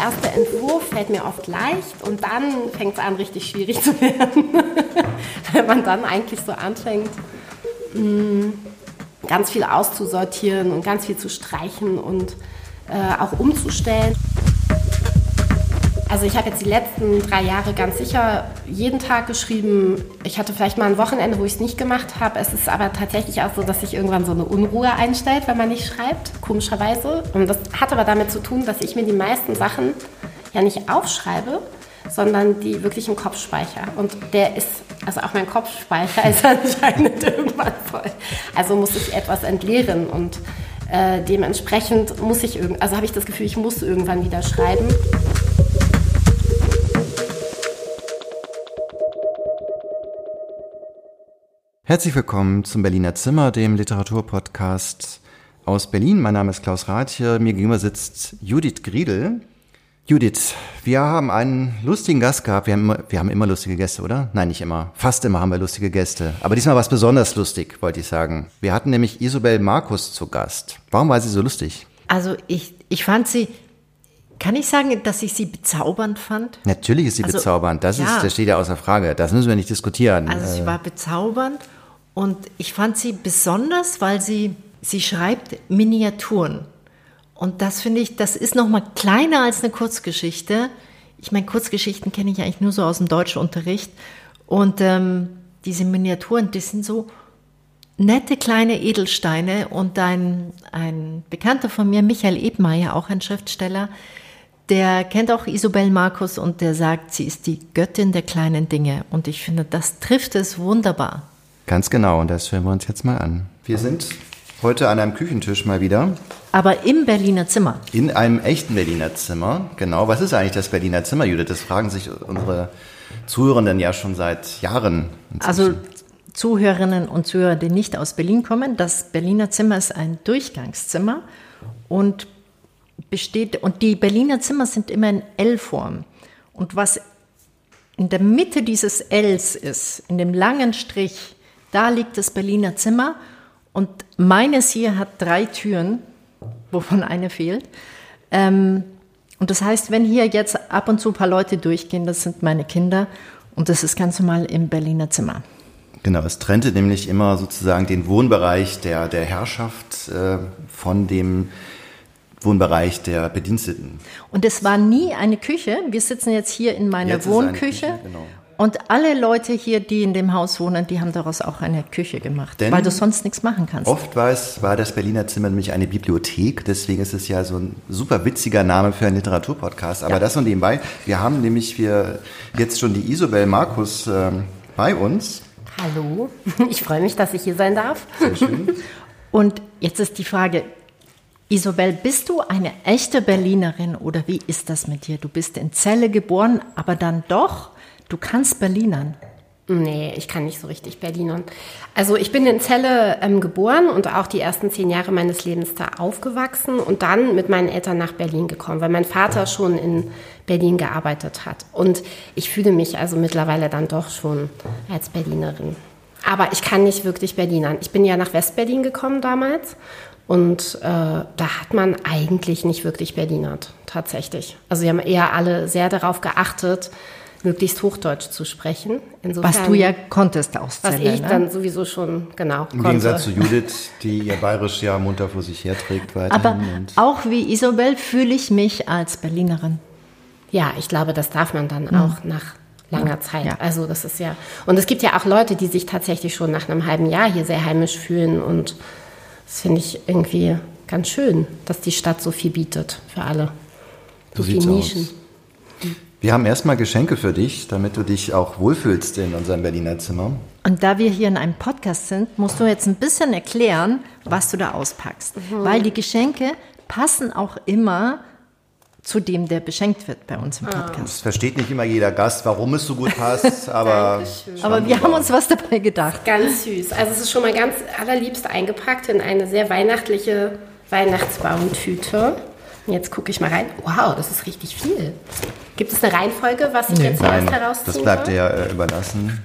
erste Entwurf fällt mir oft leicht und dann fängt es an, richtig schwierig zu werden. Wenn man dann eigentlich so anfängt, mm, ganz viel auszusortieren und ganz viel zu streichen und äh, auch umzustellen. Also ich habe jetzt die letzten drei Jahre ganz sicher jeden Tag geschrieben. Ich hatte vielleicht mal ein Wochenende, wo ich es nicht gemacht habe. Es ist aber tatsächlich auch so, dass sich irgendwann so eine Unruhe einstellt, wenn man nicht schreibt, komischerweise. Und das hat aber damit zu tun, dass ich mir die meisten Sachen ja nicht aufschreibe, sondern die wirklich im Kopf speichere. Und der ist, also auch mein Kopfspeicher ist anscheinend irgendwann voll. Also muss ich etwas entleeren und äh, dementsprechend muss ich, also habe ich das Gefühl, ich muss irgendwann wieder schreiben. Herzlich willkommen zum Berliner Zimmer, dem Literaturpodcast aus Berlin. Mein Name ist Klaus Rath hier. Mir gegenüber sitzt Judith Griedel. Judith, wir haben einen lustigen Gast gehabt. Wir haben, immer, wir haben immer lustige Gäste, oder? Nein, nicht immer. Fast immer haben wir lustige Gäste. Aber diesmal war es besonders lustig, wollte ich sagen. Wir hatten nämlich Isabel Markus zu Gast. Warum war sie so lustig? Also ich, ich fand sie, kann ich sagen, dass ich sie bezaubernd fand? Natürlich ist sie also, bezaubernd. Das, ja. ist, das steht ja außer Frage. Das müssen wir nicht diskutieren. Also sie äh, war bezaubernd und ich fand sie besonders, weil sie, sie schreibt Miniaturen. Und das finde ich, das ist noch mal kleiner als eine Kurzgeschichte. Ich meine, Kurzgeschichten kenne ich eigentlich nur so aus dem Deutschunterricht. Und ähm, diese Miniaturen, das sind so nette kleine Edelsteine. Und ein, ein Bekannter von mir, Michael Ebmeier, auch ein Schriftsteller, der kennt auch Isobel Markus und der sagt, sie ist die Göttin der kleinen Dinge. Und ich finde, das trifft es wunderbar. Ganz genau, und das hören wir uns jetzt mal an. Wir sind heute an einem Küchentisch mal wieder. Aber im Berliner Zimmer. In einem echten Berliner Zimmer, genau. Was ist eigentlich das Berliner Zimmer, Judith? Das fragen sich unsere Zuhörenden ja schon seit Jahren. Inzwischen. Also Zuhörerinnen und Zuhörer, die nicht aus Berlin kommen, das Berliner Zimmer ist ein Durchgangszimmer und besteht, und die Berliner Zimmer sind immer in L-Form. Und was in der Mitte dieses Ls ist, in dem langen Strich, da liegt das Berliner Zimmer und meines hier hat drei Türen, wovon eine fehlt. Ähm, und das heißt, wenn hier jetzt ab und zu ein paar Leute durchgehen, das sind meine Kinder und das ist ganz normal im Berliner Zimmer. Genau, es trennte nämlich immer sozusagen den Wohnbereich der, der Herrschaft äh, von dem Wohnbereich der Bediensteten. Und es war nie eine Küche. Wir sitzen jetzt hier in meiner Wohnküche. Küche, genau. Und alle Leute hier, die in dem Haus wohnen, die haben daraus auch eine Küche gemacht, Denn weil du sonst nichts machen kannst. Oft war, es, war das Berliner Zimmer nämlich eine Bibliothek, deswegen ist es ja so ein super witziger Name für einen Literaturpodcast. Aber ja. das und nebenbei, wir haben nämlich wir jetzt schon die Isobel Markus äh, bei uns. Hallo, ich freue mich, dass ich hier sein darf. Sehr schön. Und jetzt ist die Frage, Isobel, bist du eine echte Berlinerin oder wie ist das mit dir? Du bist in Celle geboren, aber dann doch Du kannst Berlinern. Nee, ich kann nicht so richtig Berlinern. Also ich bin in Celle ähm, geboren und auch die ersten zehn Jahre meines Lebens da aufgewachsen und dann mit meinen Eltern nach Berlin gekommen, weil mein Vater schon in Berlin gearbeitet hat. Und ich fühle mich also mittlerweile dann doch schon als Berlinerin. Aber ich kann nicht wirklich Berlinern. Ich bin ja nach Westberlin gekommen damals und äh, da hat man eigentlich nicht wirklich Berlinert, tatsächlich. Also wir haben eher alle sehr darauf geachtet, möglichst Hochdeutsch zu sprechen. Insofern, was du ja konntest aus Was ich ne? dann sowieso schon, genau, Im konnte. Gegensatz zu Judith, die ihr Bayerisch ja munter vor sich herträgt weiterhin. Aber auch wie Isabel fühle ich mich als Berlinerin. Ja, ich glaube, das darf man dann mhm. auch nach langer Zeit. Ja. Also das ist ja, und es gibt ja auch Leute, die sich tatsächlich schon nach einem halben Jahr hier sehr heimisch fühlen und das finde ich irgendwie ganz schön, dass die Stadt so viel bietet für alle. So, so viele Nischen. Aus. Wir haben erstmal Geschenke für dich, damit du dich auch wohlfühlst in unserem Berliner Zimmer. Und da wir hier in einem Podcast sind, musst du jetzt ein bisschen erklären, was du da auspackst. Mhm. Weil die Geschenke passen auch immer zu dem, der beschenkt wird bei uns im ah. Podcast. Das versteht nicht immer jeder Gast, warum es so gut passt, aber. aber wir haben uns was dabei gedacht. Ganz süß. Also es ist schon mal ganz allerliebst eingepackt in eine sehr weihnachtliche Weihnachtsbaumtüte. Jetzt gucke ich mal rein. Wow, das ist richtig viel. Gibt es eine Reihenfolge, was ich nee. jetzt Nein, herausziehen Das bleibt dir ja äh, überlassen.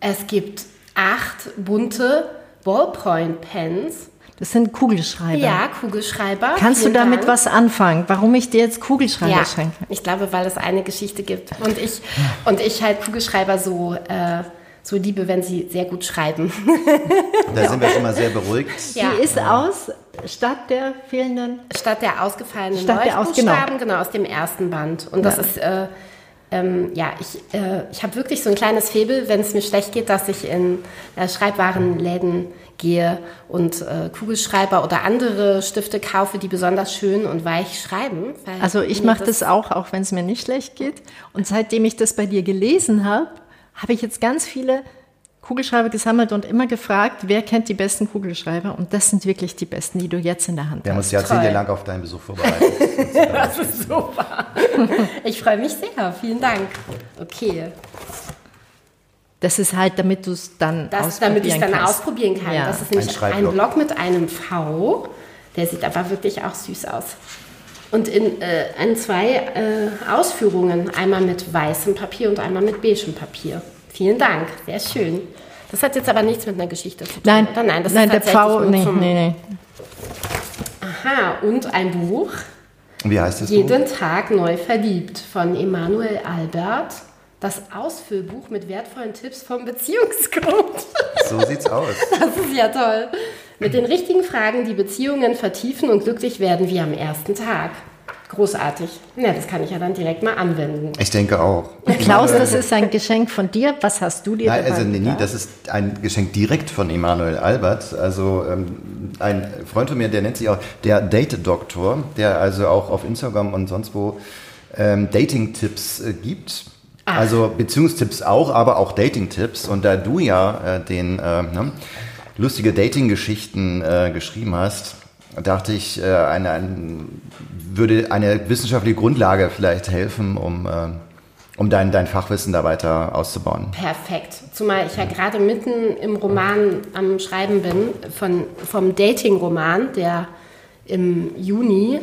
Es gibt acht bunte Ballpoint-Pens. Das sind Kugelschreiber. Ja, Kugelschreiber. Kannst du Vielen damit Dank. was anfangen? Warum ich dir jetzt Kugelschreiber Ja, schenke? ich glaube, weil es eine Geschichte gibt und ich und ich halt Kugelschreiber so äh, so liebe, wenn sie sehr gut schreiben. Da sind wir schon mal sehr beruhigt. Ja. Die ist aus, statt der fehlenden. Statt der ausgefallenen Statt der aus- Leuchtbuchstaben, genau. aus dem ersten Band. Und das Ja. ist, äh, ähm, ja, ich, äh, ich habe wirklich so ein kleines Febel, wenn es mir schlecht geht, dass ich in äh, Schreibwarenläden gehe und äh, Kugelschreiber oder andere Stifte kaufe, die besonders schön und weich schreiben. weil Also ich mache das auch, auch wenn es mir nicht schlecht geht. Und seitdem ich das bei dir gelesen habe, habe ich jetzt ganz viele Kugelschreiber gesammelt und immer gefragt, wer kennt die besten Kugelschreiber? Und das sind wirklich die besten, die du jetzt in der Hand Wir haben hast. uns jahrzehntelang auf deinen Besuch vorbereitet. Das ist super. Ich freue mich sehr. Vielen Dank. Okay. Das ist halt, damit du es dann Das, damit ich es dann kannst. ausprobieren kann. Ja. Das ist Ein nämlich ein, Schreibblock. Block mit einem V. Der sieht aber wirklich auch süß aus. Und in, äh, in zwei äh, Ausführungen. Einmal mit weißem Papier und einmal mit beigem Papier. Vielen Dank. Sehr schön. Das hat jetzt aber nichts mit einer Geschichte zu tun. Nein, oder? Nein, das nein ist der tatsächlich Pfau, nee, nee, nee. Aha, und ein Buch. Wie heißt es? Jeden Tag neu verliebt von Emanuel Albert. Das Ausfüllbuch mit wertvollen Tipps vom Beziehungscoach. So sieht's aus. Das ist ja toll. Mit den richtigen Fragen die Beziehungen vertiefen und glücklich werden wie am ersten Tag. Großartig. Ja, das kann ich ja dann direkt mal anwenden. Ich denke auch. Klaus, das ist ein Geschenk von dir. Was hast du dir Nein, dabei also nee, nee, das ist ein Geschenk direkt von Emanuel Albert. Also ähm, ein Freund von mir, der nennt sich auch der Date-Doktor, der also auch auf Instagram und sonst wo ähm, Dating-Tipps äh, gibt. Also Beziehungstipps auch, aber auch Dating-Tipps. Und da du ja äh, den äh, ne, lustige Dating-Geschichten äh, geschrieben hast, dachte ich, äh, eine, ein, würde eine wissenschaftliche Grundlage vielleicht helfen, um, äh, um dein, dein Fachwissen da weiter auszubauen. Perfekt. Zumal ich ja gerade mitten im Roman am Schreiben bin, von, vom Dating-Roman, der im Juni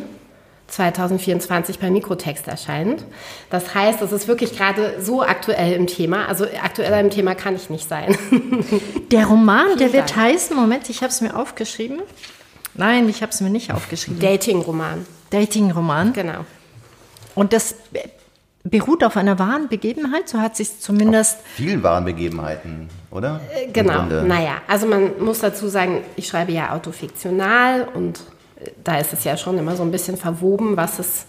2024 bei Mikrotext erscheint. Das heißt, es ist wirklich gerade so aktuell im Thema. Also aktueller im Thema kann ich nicht sein. Der Roman, der wird Dank. heißen, Moment, ich habe es mir aufgeschrieben. Nein, ich habe es mir nicht aufgeschrieben. Dating-Roman, Dating-Roman. genau. Und das beruht auf einer wahren Begebenheit, so hat sich zumindest. vielen wahren Begebenheiten, oder? Im Genau, naja, also man muss dazu sagen, ich schreibe ja autofiktional und äh, da ist es ja schon immer so ein bisschen verwoben, was ist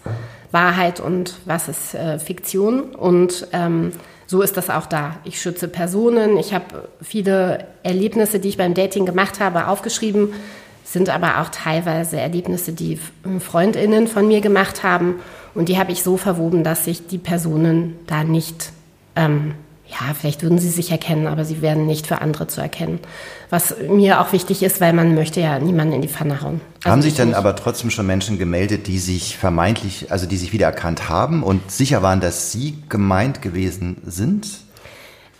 Wahrheit und was ist äh, Fiktion. Und ähm, so ist das auch da. Ich schütze Personen, ich habe viele Erlebnisse, die ich beim Dating gemacht habe, aufgeschrieben, sind aber auch teilweise Erlebnisse, die Freundinnen von mir gemacht haben. Und die habe ich so verwoben, dass sich die Personen da nicht ähm, ja, vielleicht würden sie sich erkennen, aber sie werden nicht für andere zu erkennen. Was mir auch wichtig ist, weil man möchte ja niemanden in die Pfanne hauen. Also haben sich ich dann aber trotzdem schon Menschen gemeldet, die sich vermeintlich, also die sich wiedererkannt haben und sicher waren, dass sie gemeint gewesen sind?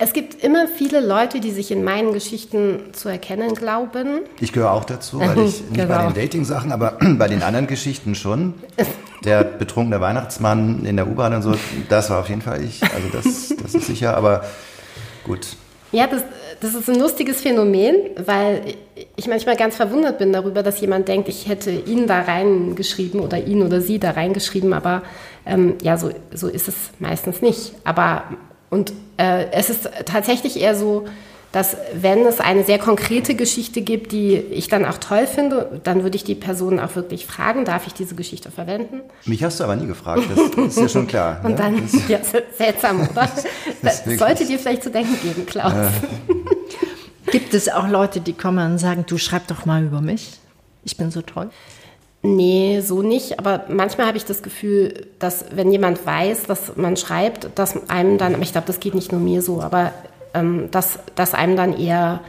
Es gibt immer viele Leute, die sich in meinen Geschichten zu erkennen glauben. Ich gehöre auch dazu, weil ich nicht bei Genau. den Dating-Sachen, aber bei den anderen Geschichten schon. Der betrunkene Weihnachtsmann in der U-Bahn und so, das war auf jeden Fall ich. Also das, das ist sicher, aber gut. Ja, das, das ist ein lustiges Phänomen, weil ich manchmal ganz verwundert bin darüber, dass jemand denkt, ich hätte ihn da reingeschrieben oder ihn oder sie da reingeschrieben, aber ähm, ja, so, so ist es meistens nicht. Aber und äh, es ist tatsächlich eher so, dass wenn es eine sehr konkrete Geschichte gibt, die ich dann auch toll finde, dann würde ich die Person auch wirklich fragen, darf ich diese Geschichte verwenden? Mich hast du aber nie gefragt, das ist ja schon klar. Und ne? dann, ja, seltsam, oder? Das wirklich- sollte dir vielleicht zu denken geben, Klaus. Gibt es auch Leute, die kommen und sagen, du schreib doch mal über mich? Ich bin so toll. Nee, so nicht. Aber manchmal habe ich das Gefühl, dass wenn jemand weiß, dass man schreibt, dass einem dann, ich glaube, das geht nicht nur mir so, aber ähm, dass, dass einem dann eher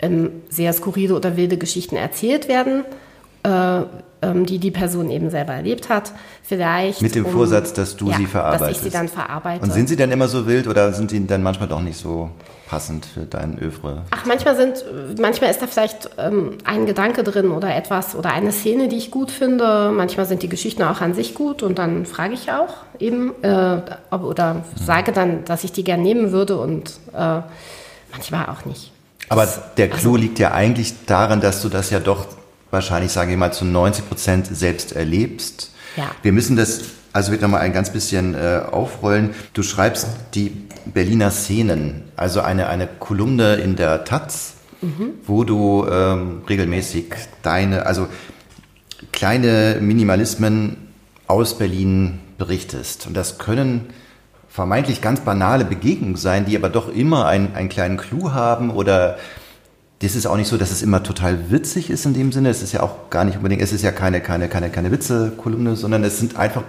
ähm, sehr skurrile oder wilde Geschichten erzählt werden, äh, ähm, die die Person eben selber erlebt hat. Vielleicht. Mit dem um- Vorsatz, dass du ja, sie verarbeitest. Dass ich sie dann verarbeite. Und sind sie dann immer so wild oder sind die dann manchmal doch nicht so passend für dein Övre? Ach, manchmal sind, manchmal ist da vielleicht ähm, ein Gedanke drin oder etwas oder eine Szene, die ich gut finde. Manchmal sind die Geschichten auch an sich gut und dann frage ich auch eben äh, ob, oder sage dann, dass ich die gern nehmen würde und äh, manchmal auch nicht. Aber der Clou liegt ja eigentlich daran, dass du das ja doch wahrscheinlich, sage ich mal, zu 90 Prozent selbst erlebst. Ja. Wir müssen das also wird nochmal ein ganz bisschen äh, aufrollen. Du schreibst die Berliner Szenen, also eine, eine Kolumne in der Taz, mhm. wo du ähm, regelmäßig deine, also kleine Minimalismen aus Berlin berichtest. Und das können vermeintlich ganz banale Begegnungen sein, die aber doch immer einen, einen kleinen Clou haben oder das ist auch nicht so, dass es immer total witzig ist in dem Sinne. Es ist ja auch gar nicht unbedingt, es ist ja keine, keine, keine, keine Witze-Kolumne, sondern es sind einfach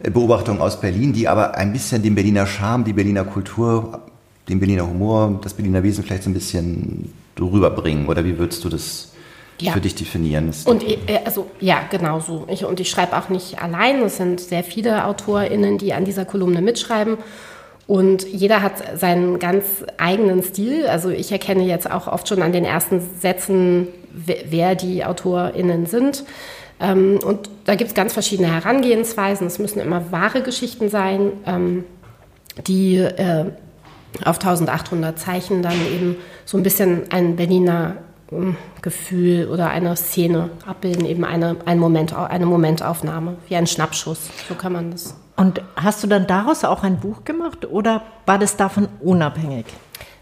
Beobachtungen aus Berlin, die aber ein bisschen den Berliner Charme, die Berliner Kultur, den Berliner Humor, das Berliner Wesen vielleicht so ein bisschen rüberbringen. Oder wie würdest du das ja. für dich definieren? Und äh, also ja, genau so. Ich, und ich schreibe auch nicht allein. Es sind sehr viele AutorInnen, die an dieser Kolumne mitschreiben. Und jeder hat seinen ganz eigenen Stil. Also ich erkenne jetzt auch oft schon an den ersten Sätzen, wer die AutorInnen sind. Ähm, und da gibt es ganz verschiedene Herangehensweisen. Es müssen immer wahre Geschichten sein, ähm, die äh, auf 1800 Zeichen dann eben so ein bisschen ein Berliner ähm, Gefühl oder eine Szene abbilden, eben eine, ein Moment, eine Momentaufnahme, wie ein Schnappschuss. So kann man das. Und hast du dann daraus auch ein Buch gemacht oder war das davon unabhängig?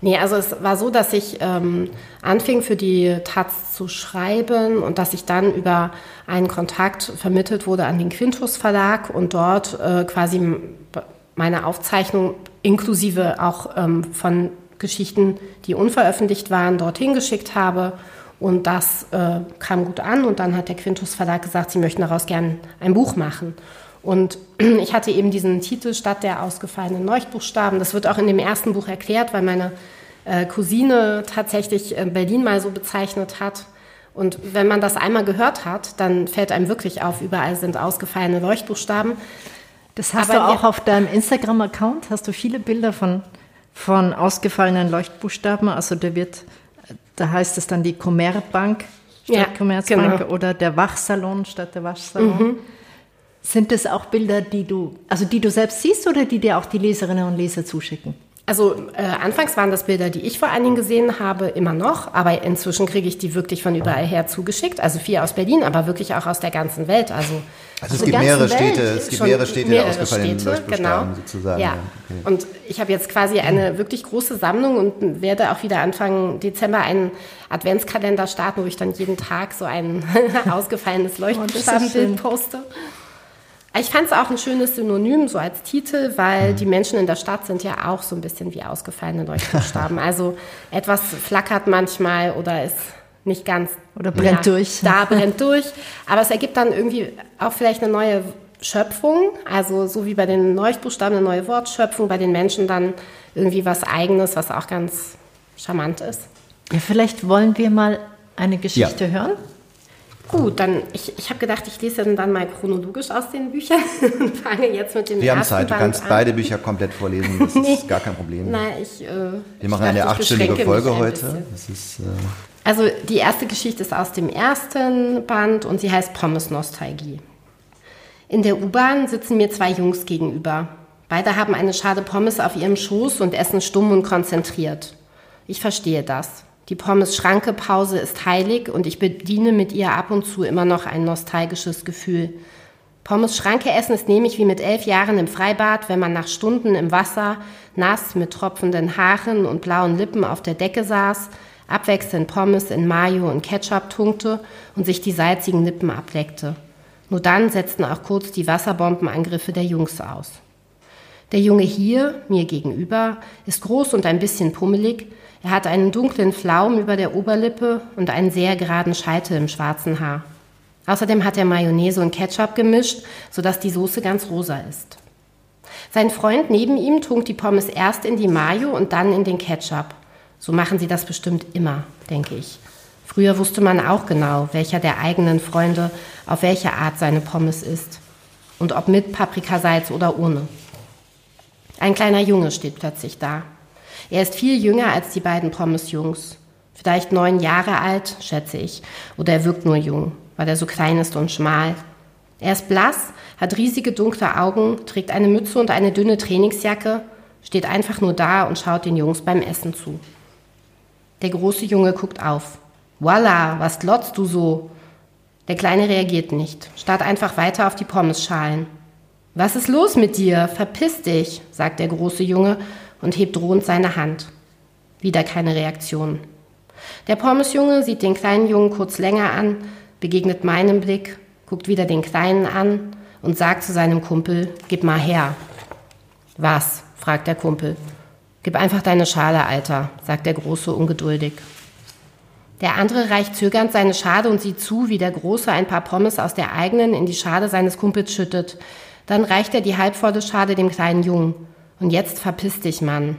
Nee, also es war so, dass ich ähm, anfing für die Taz zu schreiben und dass ich dann über einen Kontakt vermittelt wurde an den Quintus Verlag und dort äh, quasi meine Aufzeichnung inklusive auch ähm, von Geschichten, die unveröffentlicht waren, dorthin geschickt habe. Und das äh, kam gut an und dann hat der Quintus Verlag gesagt, sie möchten daraus gern ein Buch machen. Und ich hatte eben diesen Titel Stadt der ausgefallenen Leuchtbuchstaben. Das wird auch in dem ersten Buch erklärt, weil meine äh, Cousine tatsächlich äh, Berlin mal so bezeichnet hat. Und wenn man das einmal gehört hat, dann fällt einem wirklich auf, überall sind ausgefallene Leuchtbuchstaben. Das hast Aber du auch auf deinem Instagram-Account, hast du viele Bilder von, von ausgefallenen Leuchtbuchstaben. Also da wird, da heißt es dann die Commerzbank statt ja, Commerzbank genau. oder der Wachsalon statt der Waschsalon. Mhm. Sind das auch Bilder, die du, also die du selbst siehst oder die dir auch die Leserinnen und Leser zuschicken? Also äh, anfangs waren das Bilder, die ich vor allen Dingen gesehen habe, immer noch, aber inzwischen kriege ich die wirklich von überall her zugeschickt. Also vier aus Berlin, aber wirklich auch aus der ganzen Welt. Also, also es gibt mehrere Städte, es gibt mehrere Städte mehrere ausgefallenen Städte, genau. sozusagen. Ja. Okay. Und ich habe jetzt quasi eine wirklich große Sammlung und werde auch wieder Anfang Dezember einen Adventskalender starten, wo ich dann jeden Tag so ein ausgefallenes oh, Leuchtbuchstabenbild poste. Ich fand es auch ein schönes Synonym, so als Titel, weil mhm. die Menschen in der Stadt sind ja auch so ein bisschen wie ausgefallene Leuchtbuchstaben. also etwas flackert manchmal oder ist nicht ganz. Oder brennt ja, durch. Da brennt durch. Aber es ergibt dann irgendwie auch vielleicht eine neue Schöpfung. Also so wie bei den Leuchtbuchstaben eine neue Wortschöpfung, bei den Menschen dann irgendwie was Eigenes, was auch ganz charmant ist. Ja, vielleicht wollen wir mal eine Geschichte ja. hören. Gut, dann ich, ich habe gedacht, ich lese dann mal chronologisch aus den Büchern und fange jetzt mit dem Wir ersten haben Zeit, du kannst an. beide Bücher komplett vorlesen, das nee. ist gar kein Problem. Nein, ich, äh, Wir machen eine achtstündige Folge heute. Ist, äh also die erste Geschichte ist aus dem ersten Band und sie heißt Pommes Nostalgie. In der U-Bahn sitzen mir zwei Jungs gegenüber. Beide haben eine Schale Pommes auf ihrem Schoß und essen stumm und konzentriert. Ich verstehe das. Die Pommes-Schranke-Pause ist heilig und ich bediene mit ihr ab und zu immer noch ein nostalgisches Gefühl. Pommes-Schranke essen ist nämlich wie mit elf Jahren im Freibad, wenn man nach Stunden im Wasser, nass mit tropfenden Haaren und blauen Lippen auf der Decke saß, abwechselnd Pommes in Mayo und Ketchup tunkte und sich die salzigen Lippen ableckte. Nur dann setzten auch kurz die Wasserbombenangriffe der Jungs aus. Der Junge hier, mir gegenüber, ist groß und ein bisschen pummelig, er hat einen dunklen Flaum über der Oberlippe und einen sehr geraden Scheitel im schwarzen Haar. Außerdem hat er Mayonnaise und Ketchup gemischt, sodass die Soße ganz rosa ist. Sein Freund neben ihm tunkt die Pommes erst in die Mayo und dann in den Ketchup. So machen sie das bestimmt immer, denke ich. Früher wusste man auch genau, welcher der eigenen Freunde auf welche Art seine Pommes isst. Und ob mit Paprikasalz oder ohne. Ein kleiner Junge steht plötzlich da. Er ist viel jünger als die beiden Pommes-Jungs. Vielleicht neun Jahre alt, schätze ich. Oder er wirkt nur jung, weil er so klein ist und schmal. Er ist blass, hat riesige dunkle Augen, trägt eine Mütze und eine dünne Trainingsjacke, steht einfach nur da und schaut den Jungs beim Essen zu. Der große Junge guckt auf. Voila, was glotzt du so? Der Kleine reagiert nicht, starrt einfach weiter auf die Pommesschalen. Was ist los mit dir? Verpiss dich, sagt der große Junge und hebt drohend seine Hand. Wieder keine Reaktion. Der Pommesjunge sieht den kleinen Jungen kurz länger an, begegnet meinem Blick, guckt wieder den Kleinen an und sagt zu seinem Kumpel, gib mal her. Was? fragt der Kumpel. Gib einfach deine Schale, Alter, sagt der Große ungeduldig. Der andere reicht zögernd seine Schale und sieht zu, wie der Große ein paar Pommes aus der eigenen in die Schale seines Kumpels schüttet. Dann reicht er die halbvolle Schale dem kleinen Jungen. Und jetzt verpiss dich, Mann.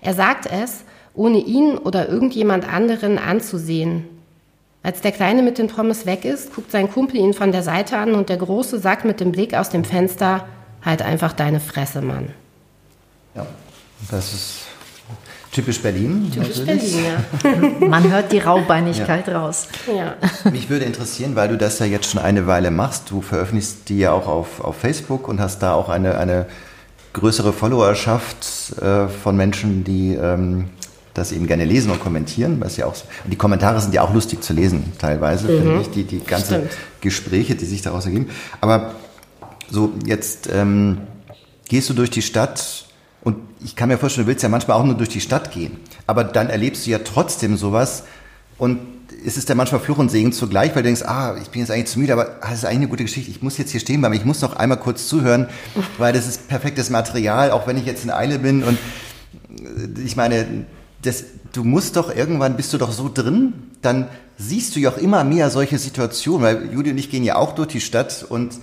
Er sagt es, ohne ihn oder irgendjemand anderen anzusehen. Als der Kleine mit den Pommes weg ist, guckt sein Kumpel ihn von der Seite an und der Große sagt mit dem Blick aus dem Fenster, halt einfach deine Fresse, Mann. Ja, das ist typisch Berlin. Typisch natürlich. Berlin, ja. Man hört die Raubeinigkeit ja. raus. Ja. Mich würde interessieren, weil du das ja jetzt schon eine Weile machst, du veröffentlichst die ja auch auf, auf Facebook und hast da auch eine, eine größere Followerschaft äh, von Menschen, die ähm, das eben gerne lesen und kommentieren. Was ja auch, die Kommentare sind ja auch lustig zu lesen, teilweise, mhm. finde ich, die, die ganzen Gespräche, die sich daraus ergeben. Aber so, jetzt ähm, gehst du durch die Stadt und ich kann mir vorstellen, du willst ja manchmal auch nur durch die Stadt gehen. Aber dann erlebst du ja trotzdem sowas und ist es dann manchmal Fluch und Segen zugleich, weil du denkst, ah, ich bin jetzt eigentlich zu müde, aber das ist eigentlich eine gute Geschichte. Ich muss jetzt hier stehen bleiben, ich muss noch einmal kurz zuhören, weil das ist perfektes Material, auch wenn ich jetzt in Eile bin. Und äh, ich meine, das, du musst doch irgendwann, bist du doch so drin, dann siehst du ja auch immer mehr solche Situationen, weil Judy und ich gehen ja auch durch die Stadt und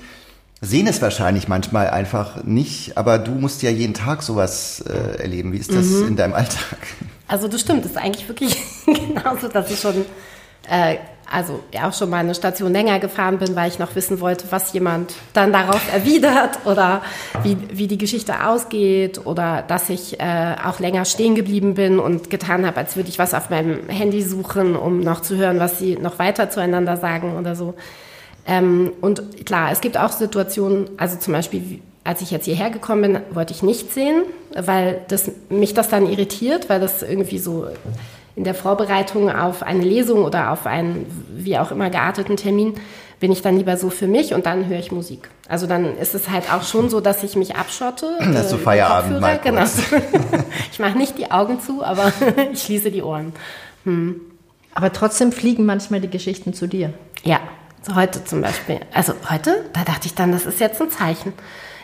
sehen es wahrscheinlich manchmal einfach nicht, aber du musst ja jeden Tag sowas äh, erleben. Wie ist das mhm. in deinem Alltag? Also das stimmt, das ist eigentlich wirklich genauso, dass ich schon äh, also ja auch schon mal eine Station länger gefahren bin, weil ich noch wissen wollte, was jemand dann darauf erwidert oder wie, wie die Geschichte ausgeht oder dass ich äh, auch länger stehen geblieben bin und getan habe, als würde ich was auf meinem Handy suchen, um noch zu hören, was sie noch weiter zueinander sagen oder so. Ähm, und klar, es gibt auch Situationen, also zum Beispiel, als ich jetzt hierher gekommen bin, wollte ich nicht sehen, weil das, mich das dann irritiert, weil das irgendwie so in der Vorbereitung auf eine Lesung oder auf einen wie auch immer gearteten Termin bin ich dann lieber so für mich und dann höre ich Musik. Also dann ist es halt auch schon so, dass ich mich abschotte. Dass äh, du Feierabend mal genau. ich mache nicht die Augen zu, aber ich schließe die Ohren. Hm. Aber trotzdem fliegen manchmal die Geschichten zu dir. Ja, so heute zum Beispiel. Also heute, da dachte ich dann, das ist jetzt ein Zeichen.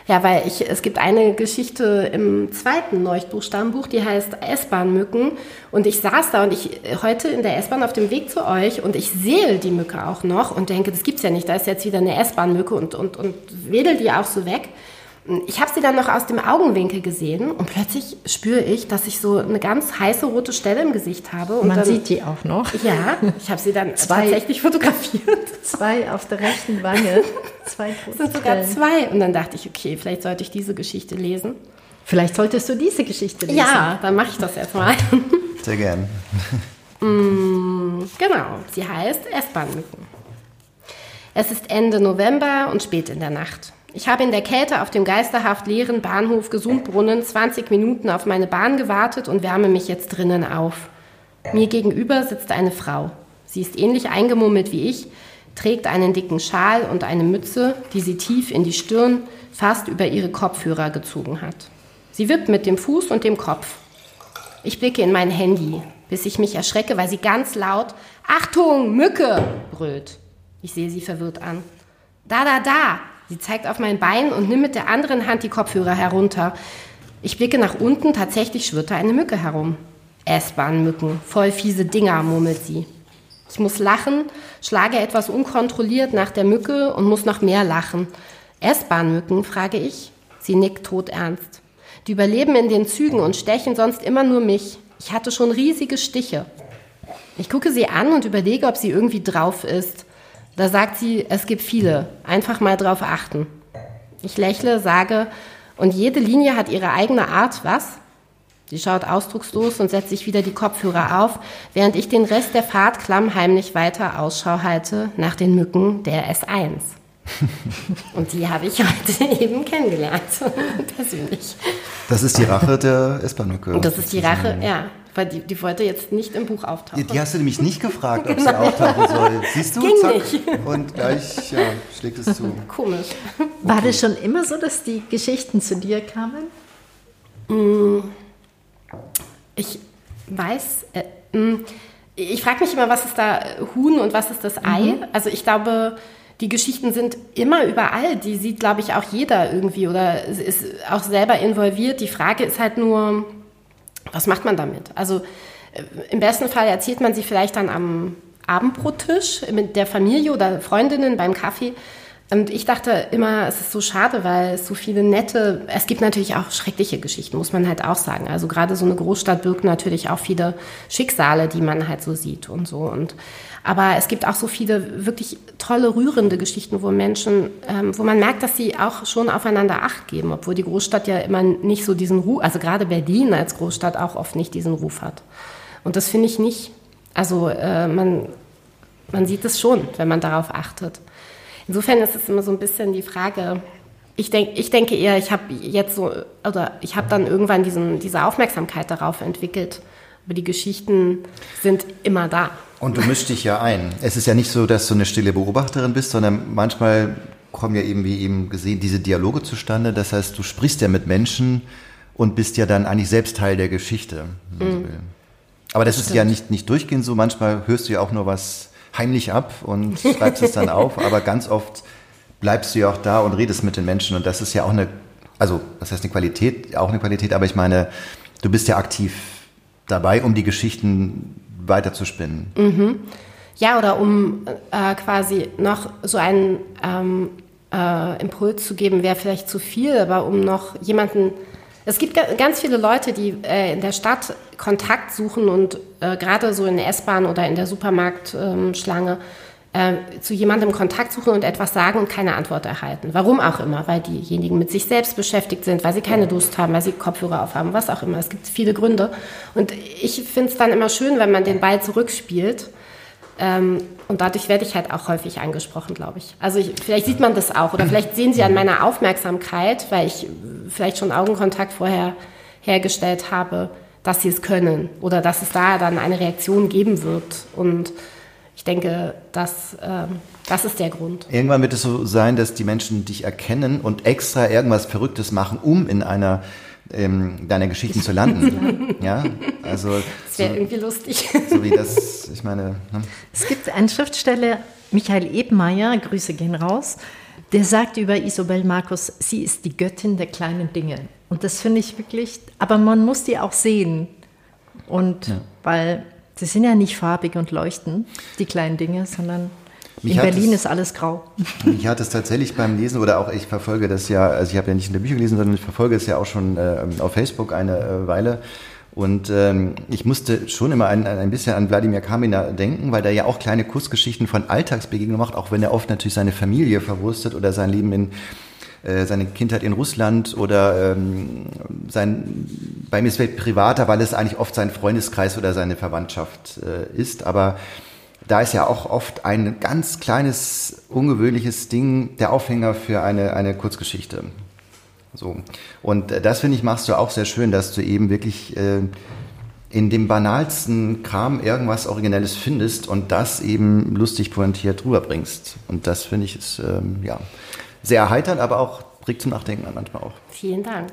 Ja, weil ich, es gibt eine Geschichte im zweiten Leuchtbuchstabenbuch, die heißt S-Bahn-Mücken. Und ich saß da und ich heute in der S-Bahn auf dem Weg zu euch und ich sehe die Mücke auch noch und denke, das gibt's ja nicht, da ist jetzt wieder eine S-Bahn-Mücke und, und, und wedel die auch so weg. Ich habe sie dann noch aus dem Augenwinkel gesehen und plötzlich spüre ich, dass ich so eine ganz heiße rote Stelle im Gesicht habe. Und Man dann, sieht die auch noch. Ja, ich habe sie dann zwei, tatsächlich fotografiert. Zwei auf der rechten Wange. Zwei Es sind sogar zwei. Und dann dachte ich, okay, vielleicht sollte ich diese Geschichte lesen. Vielleicht solltest du diese Geschichte lesen. Ja, dann mache ich das jetzt mal. Sehr gern. Mm, genau, sie heißt S-Bahn-Mücken. Es ist Ende November und spät in der Nacht. Ich habe in der Kälte auf dem geisterhaft leeren Bahnhof Gesundbrunnen 20 Minuten auf meine Bahn gewartet und wärme mich jetzt drinnen auf. Mir gegenüber sitzt eine Frau. Sie ist ähnlich eingemummelt wie ich, trägt einen dicken Schal und eine Mütze, die sie tief in die Stirn, fast über ihre Kopfhörer gezogen hat. Sie wippt mit dem Fuß und dem Kopf. Ich blicke in mein Handy, bis ich mich erschrecke, weil sie ganz laut Achtung, Mücke brüllt. Ich sehe sie verwirrt an. Da, da, da, Sie zeigt auf mein Bein und nimmt mit der anderen Hand die Kopfhörer herunter. Ich blicke nach unten, tatsächlich schwirrt da eine Mücke herum. S-Bahn-Mücken, voll fiese Dinger, murmelt sie. Ich muss lachen, schlage etwas unkontrolliert nach der Mücke und muss noch mehr lachen. S-Bahn-Mücken, frage ich. Sie nickt todernst. Die überleben in den Zügen und stechen sonst immer nur mich. Ich hatte schon riesige Stiche. Ich gucke sie an und überlege, ob sie irgendwie drauf ist. Da sagt sie, es gibt viele. Einfach mal drauf achten. Ich lächle, sage, und jede Linie hat ihre eigene Art, was? Sie schaut ausdruckslos und setzt sich wieder die Kopfhörer auf, während ich den Rest der Fahrt klammheimlich weiter Ausschau halte nach den Mücken der S1. und die habe ich heute eben kennengelernt, persönlich. Das ist die Rache der S-Bahn-Mücke. Das ist die Rache, ja, Aber die, die wollte jetzt nicht im Buch auftauchen. Die, die hast du nämlich nicht gefragt, ob sie auftauchen soll. Siehst du? Ging Zack. nicht. Und gleich ja, schlägt es zu. Komisch. War das schon immer so, dass die Geschichten zu dir kamen? Ich weiß, äh, mh, ich frage mich immer, was ist da Huhn und was ist das Ei? Also ich glaube, die Geschichten sind immer überall. Die sieht, glaube ich, auch jeder irgendwie oder ist auch selber involviert. Die Frage ist halt nur, was macht man damit? Also äh, im besten Fall erzählt man sie vielleicht dann am Abendbrottisch mit der Familie oder Freundinnen beim Kaffee. Und ich dachte immer, es ist so schade, weil es so viele nette, es gibt natürlich auch schreckliche Geschichten, muss man halt auch sagen. Also gerade so eine Großstadt birgt natürlich auch viele Schicksale, die man halt so sieht und so. Und aber es gibt auch so viele wirklich tolle, rührende Geschichten, wo Menschen, ähm, wo man merkt, dass sie auch schon aufeinander Acht geben, obwohl die Großstadt ja immer nicht so diesen Ruf, also gerade Berlin als Großstadt auch oft nicht diesen Ruf hat. Und das finde ich nicht. Also äh, man, man sieht es schon, wenn man darauf achtet. Insofern ist es immer so ein bisschen die Frage. Ich, denk, ich denke eher, ich habe jetzt so, oder ich habe dann irgendwann diesen, diese Aufmerksamkeit darauf entwickelt. Aber die Geschichten sind immer da. Und du mischst dich ja ein. Es ist ja nicht so, dass du eine stille Beobachterin bist, sondern manchmal kommen ja eben, wie eben gesehen, diese Dialoge zustande. Das heißt, du sprichst ja mit Menschen und bist ja dann eigentlich selbst Teil der Geschichte. will. Aber das ist ja nicht, nicht durchgehend so. Manchmal hörst du ja auch nur was heimlich ab und schreibst es dann auf. Aber ganz oft bleibst du ja auch da und redest mit den Menschen. Und das ist ja auch eine, also was heißt eine Qualität, auch eine Qualität, aber ich meine, du bist ja aktiv dabei, um die Geschichten weiterzuspinnen. Ja, oder um äh, quasi noch so einen ähm, äh, Impuls zu geben, wäre vielleicht zu viel, aber um noch jemanden. Es gibt ga- ganz viele Leute, die äh, in der Stadt Kontakt suchen und äh, gerade so in der S-Bahn oder in der Supermarktschlange äh, zu jemandem Kontakt suchen und etwas sagen und keine Antwort erhalten. Warum auch immer, weil diejenigen mit sich selbst beschäftigt sind, weil sie keine Lust haben, weil sie Kopfhörer aufhaben, was auch immer. Es gibt viele Gründe. Und ich finde es dann immer schön, wenn man den Ball zurückspielt. Ähm, und dadurch werde ich halt auch häufig angesprochen, glaube ich. Also ich, vielleicht sieht man das auch oder vielleicht sehen Sie an meiner Aufmerksamkeit, weil ich vielleicht schon Augenkontakt vorher hergestellt habe, dass Sie es können oder dass es da dann eine Reaktion geben wird. Und ich denke, das, ähm, das ist der Grund. Irgendwann wird es so sein, dass die Menschen dich erkennen und extra irgendwas Verrücktes machen, um in einer ähm, deiner Geschichten zu landen. ja, also Das wäre so, irgendwie lustig. so wie das, ich meine, ne? Es gibt einen Schriftsteller, Michael Ebenmeier, Grüße gehen raus, der sagt über Isobel Markus, sie ist die Göttin der kleinen Dinge. Und das finde ich wirklich, aber man muss die auch sehen. Und weil sie sind ja nicht farbig und leuchten, die kleinen Dinge, sondern Mich in Berlin es- ist alles grau. Ich hatte es tatsächlich beim Lesen oder auch ich verfolge das ja, also ich habe ja nicht in der Bücher gelesen, sondern ich verfolge es ja auch schon äh, auf Facebook eine äh, Weile. Und ähm, ich musste schon immer ein, ein bisschen an Wladimir Kamina denken, weil der ja auch kleine Kurzgeschichten von Alltagsbegegnungen macht, auch wenn er oft natürlich seine Familie verwurstet oder sein Leben in äh, seine Kindheit in Russland oder ähm, sein, bei mir ist es privater, weil es eigentlich oft sein Freundeskreis oder seine Verwandtschaft äh, ist, aber da ist ja auch oft ein ganz kleines, ungewöhnliches Ding der Aufhänger für eine, eine Kurzgeschichte. So. Und äh, das finde ich machst du auch sehr schön, dass du eben wirklich äh, in dem banalsten Kram irgendwas Originelles findest und das eben lustig pointiert rüberbringst. Und das finde ich ist ähm, ja sehr erheiternd, aber auch bringt zum Nachdenken an manchmal auch. Vielen Dank.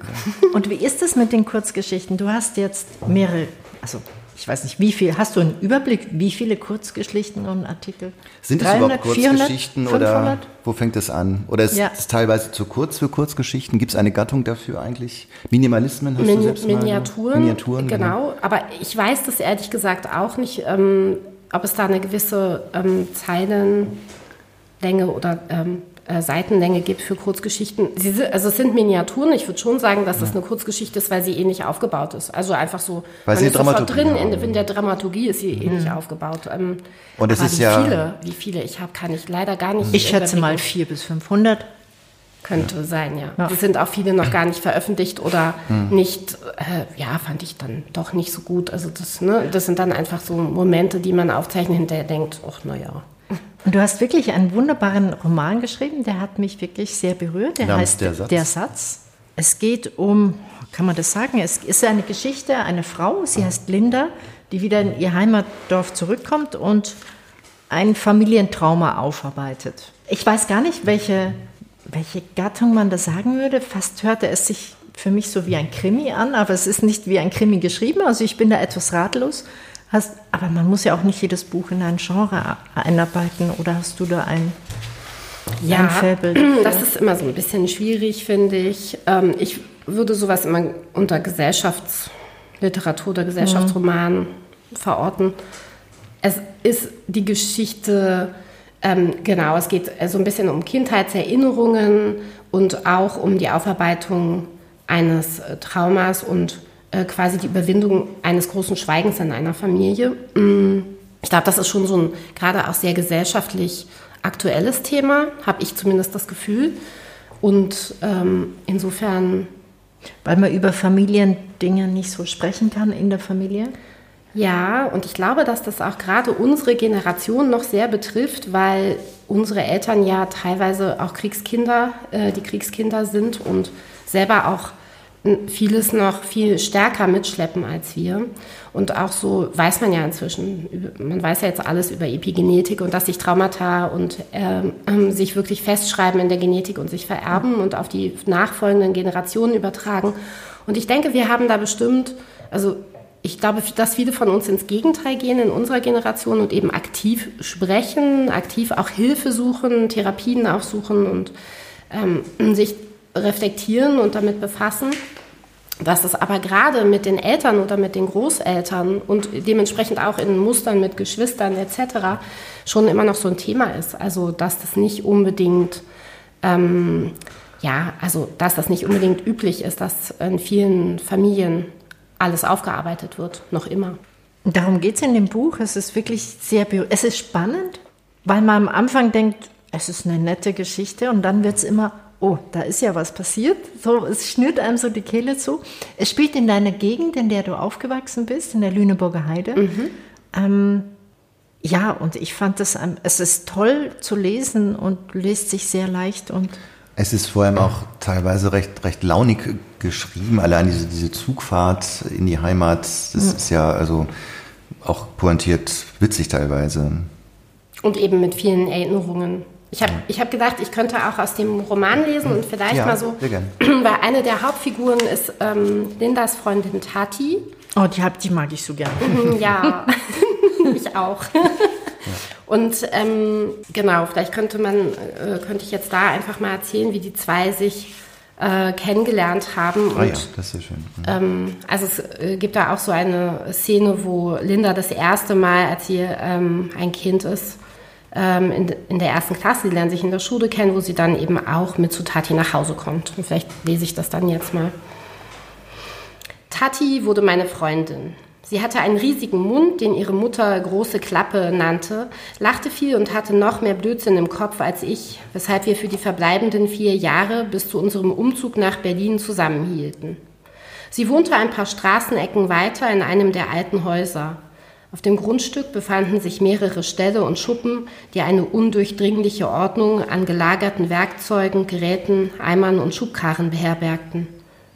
Und wie ist es mit den Kurzgeschichten? Du hast jetzt mehrere, also ich weiß nicht, wie viel, hast du einen Überblick, wie viele Kurzgeschichten und Artikel? Sind es 300, überhaupt 400, Kurzgeschichten oder 500? wo fängt es an? Oder ist Ja. es teilweise zu kurz für Kurzgeschichten? Gibt es eine Gattung dafür eigentlich? Minimalismen hast du Mini selbst mal- Miniaturen, Miniaturen, genau. Aber ich weiß das ehrlich gesagt auch nicht, ähm, ob es da eine gewisse ähm, Zeilenlänge oder ähm, äh, Seitenlänge gibt für Kurzgeschichten. Sie, si- also es sind Miniaturen. Ich würde schon sagen, dass das eine Kurzgeschichte ist, weil sie ähnlich aufgebaut ist. Also einfach so, Weil sie ist Dramaturgie drin, in, in der Dramaturgie ist sie ähnlich aufgebaut. Ähm, Und es aber ist wie ja- viele, wie viele ich habe, kann ich leider gar nicht Ich schätze mal. 400 bis 500. Könnte sein, ja. Ja. Es sind auch viele noch gar nicht veröffentlicht oder Hm. nicht, äh, ja, fand ich dann doch nicht so gut. Also das, ne, das sind dann einfach so Momente, die man aufzeichnet, hinterher denkt, ach naja. Und du hast wirklich einen wunderbaren Roman geschrieben, der hat mich wirklich sehr berührt. Der Namens heißt Der Satz. Der Satz. Es geht um, kann man das sagen? Es ist eine Geschichte, eine Frau, sie heißt Linda, die wieder in ihr Heimatdorf zurückkommt und ein Familientrauma aufarbeitet. Ich weiß gar nicht, welche, welche Gattung man da sagen würde. Fast hörte es sich für mich so wie ein Krimi an, aber es ist nicht wie ein Krimi geschrieben. Also ich bin da etwas ratlos. Hast, aber man muss ja auch nicht jedes Buch in ein Genre einarbeiten. Oder hast du da ein, ja, ein Faible? Das ist immer so ein bisschen schwierig, finde ich. Ähm, ich würde sowas immer unter Gesellschaftsliteratur oder Gesellschaftsroman mhm. verorten. Es ist die Geschichte, ähm, genau, es geht so ein bisschen um Kindheitserinnerungen und auch um die Aufarbeitung eines äh, Traumas und äh, quasi die Überwindung eines großen Schweigens in einer Familie. Mm, ich glaube, das ist schon so ein gerade auch sehr gesellschaftlich aktuelles Thema, habe ich zumindest das Gefühl. Und ähm, insofern. Weil man über Familiendinge nicht so sprechen kann in der Familie? Ja, und ich glaube, dass das auch gerade unsere Generation noch sehr betrifft, weil unsere Eltern ja teilweise auch Kriegskinder, äh, die Kriegskinder sind und selber auch vieles noch viel stärker mitschleppen als wir. Und auch so weiß man ja inzwischen, man weiß ja jetzt alles über Epigenetik und dass sich Traumata und äh, sich wirklich festschreiben in der Genetik und sich vererben und auf die nachfolgenden Generationen übertragen. Und ich denke, wir haben da bestimmt, also ich glaube, dass viele von uns ins Gegenteil gehen in unserer Generation und eben aktiv sprechen, aktiv auch Hilfe suchen, Therapien aufsuchen und ähm, sich reflektieren und damit befassen. Dass es aber gerade mit den Eltern oder mit den Großeltern und dementsprechend auch in Mustern mit Geschwistern etc. schon immer noch so ein Thema ist. Also dass das nicht unbedingt, ähm, ja, also dass das nicht unbedingt üblich ist, dass in vielen Familien alles aufgearbeitet wird, noch immer. Darum geht es in dem Buch. Es ist wirklich sehr, es ist spannend, weil man am Anfang denkt, es ist eine nette Geschichte und dann wird es immer oh, da ist ja was passiert. So, es schnürt einem so die Kehle zu. Es spielt in deiner Gegend, in der du aufgewachsen bist, in der Lüneburger Heide. Mhm. Ähm, ja, und ich fand das, es ist toll zu lesen und liest sich sehr leicht und es ist vor allem auch teilweise recht, recht launig geschrieben. Allein diese, diese Zugfahrt in die Heimat, das mhm. ist ja also auch pointiert witzig teilweise. Und eben mit vielen Erinnerungen. Ich habe ich hab gedacht, ich könnte auch aus dem Roman lesen und vielleicht ja, mal so, weil eine der Hauptfiguren ist ähm, Lindas Freundin Tati. Oh, die, hab, die mag ich so gerne. Mhm, ja, ich auch. Und ähm, genau, vielleicht könnte man, äh, könnte ich jetzt da einfach mal erzählen, wie die zwei sich äh, kennengelernt haben. Ah und, ja, das ist ja schön. Mhm. Ähm, also es äh, gibt da auch so eine Szene, wo Linda das erste Mal, als sie ähm, ein Kind ist, ähm, in, in, der ersten Klasse, die lernen sich in der Schule kennen, wo sie dann eben auch mit zu Tati nach Hause kommt. Und vielleicht lese ich das dann jetzt mal. Tati wurde meine Freundin. Sie hatte einen riesigen Mund, den ihre Mutter große Klappe nannte, lachte viel und hatte noch mehr Blödsinn im Kopf als ich, weshalb wir für die verbleibenden vier Jahre bis zu unserem Umzug nach Berlin zusammenhielten. Sie wohnte ein paar Straßenecken weiter in einem der alten Häuser. Auf dem Grundstück befanden sich mehrere Ställe und Schuppen, die eine undurchdringliche Ordnung an gelagerten Werkzeugen, Geräten, Eimern und Schubkarren beherbergten.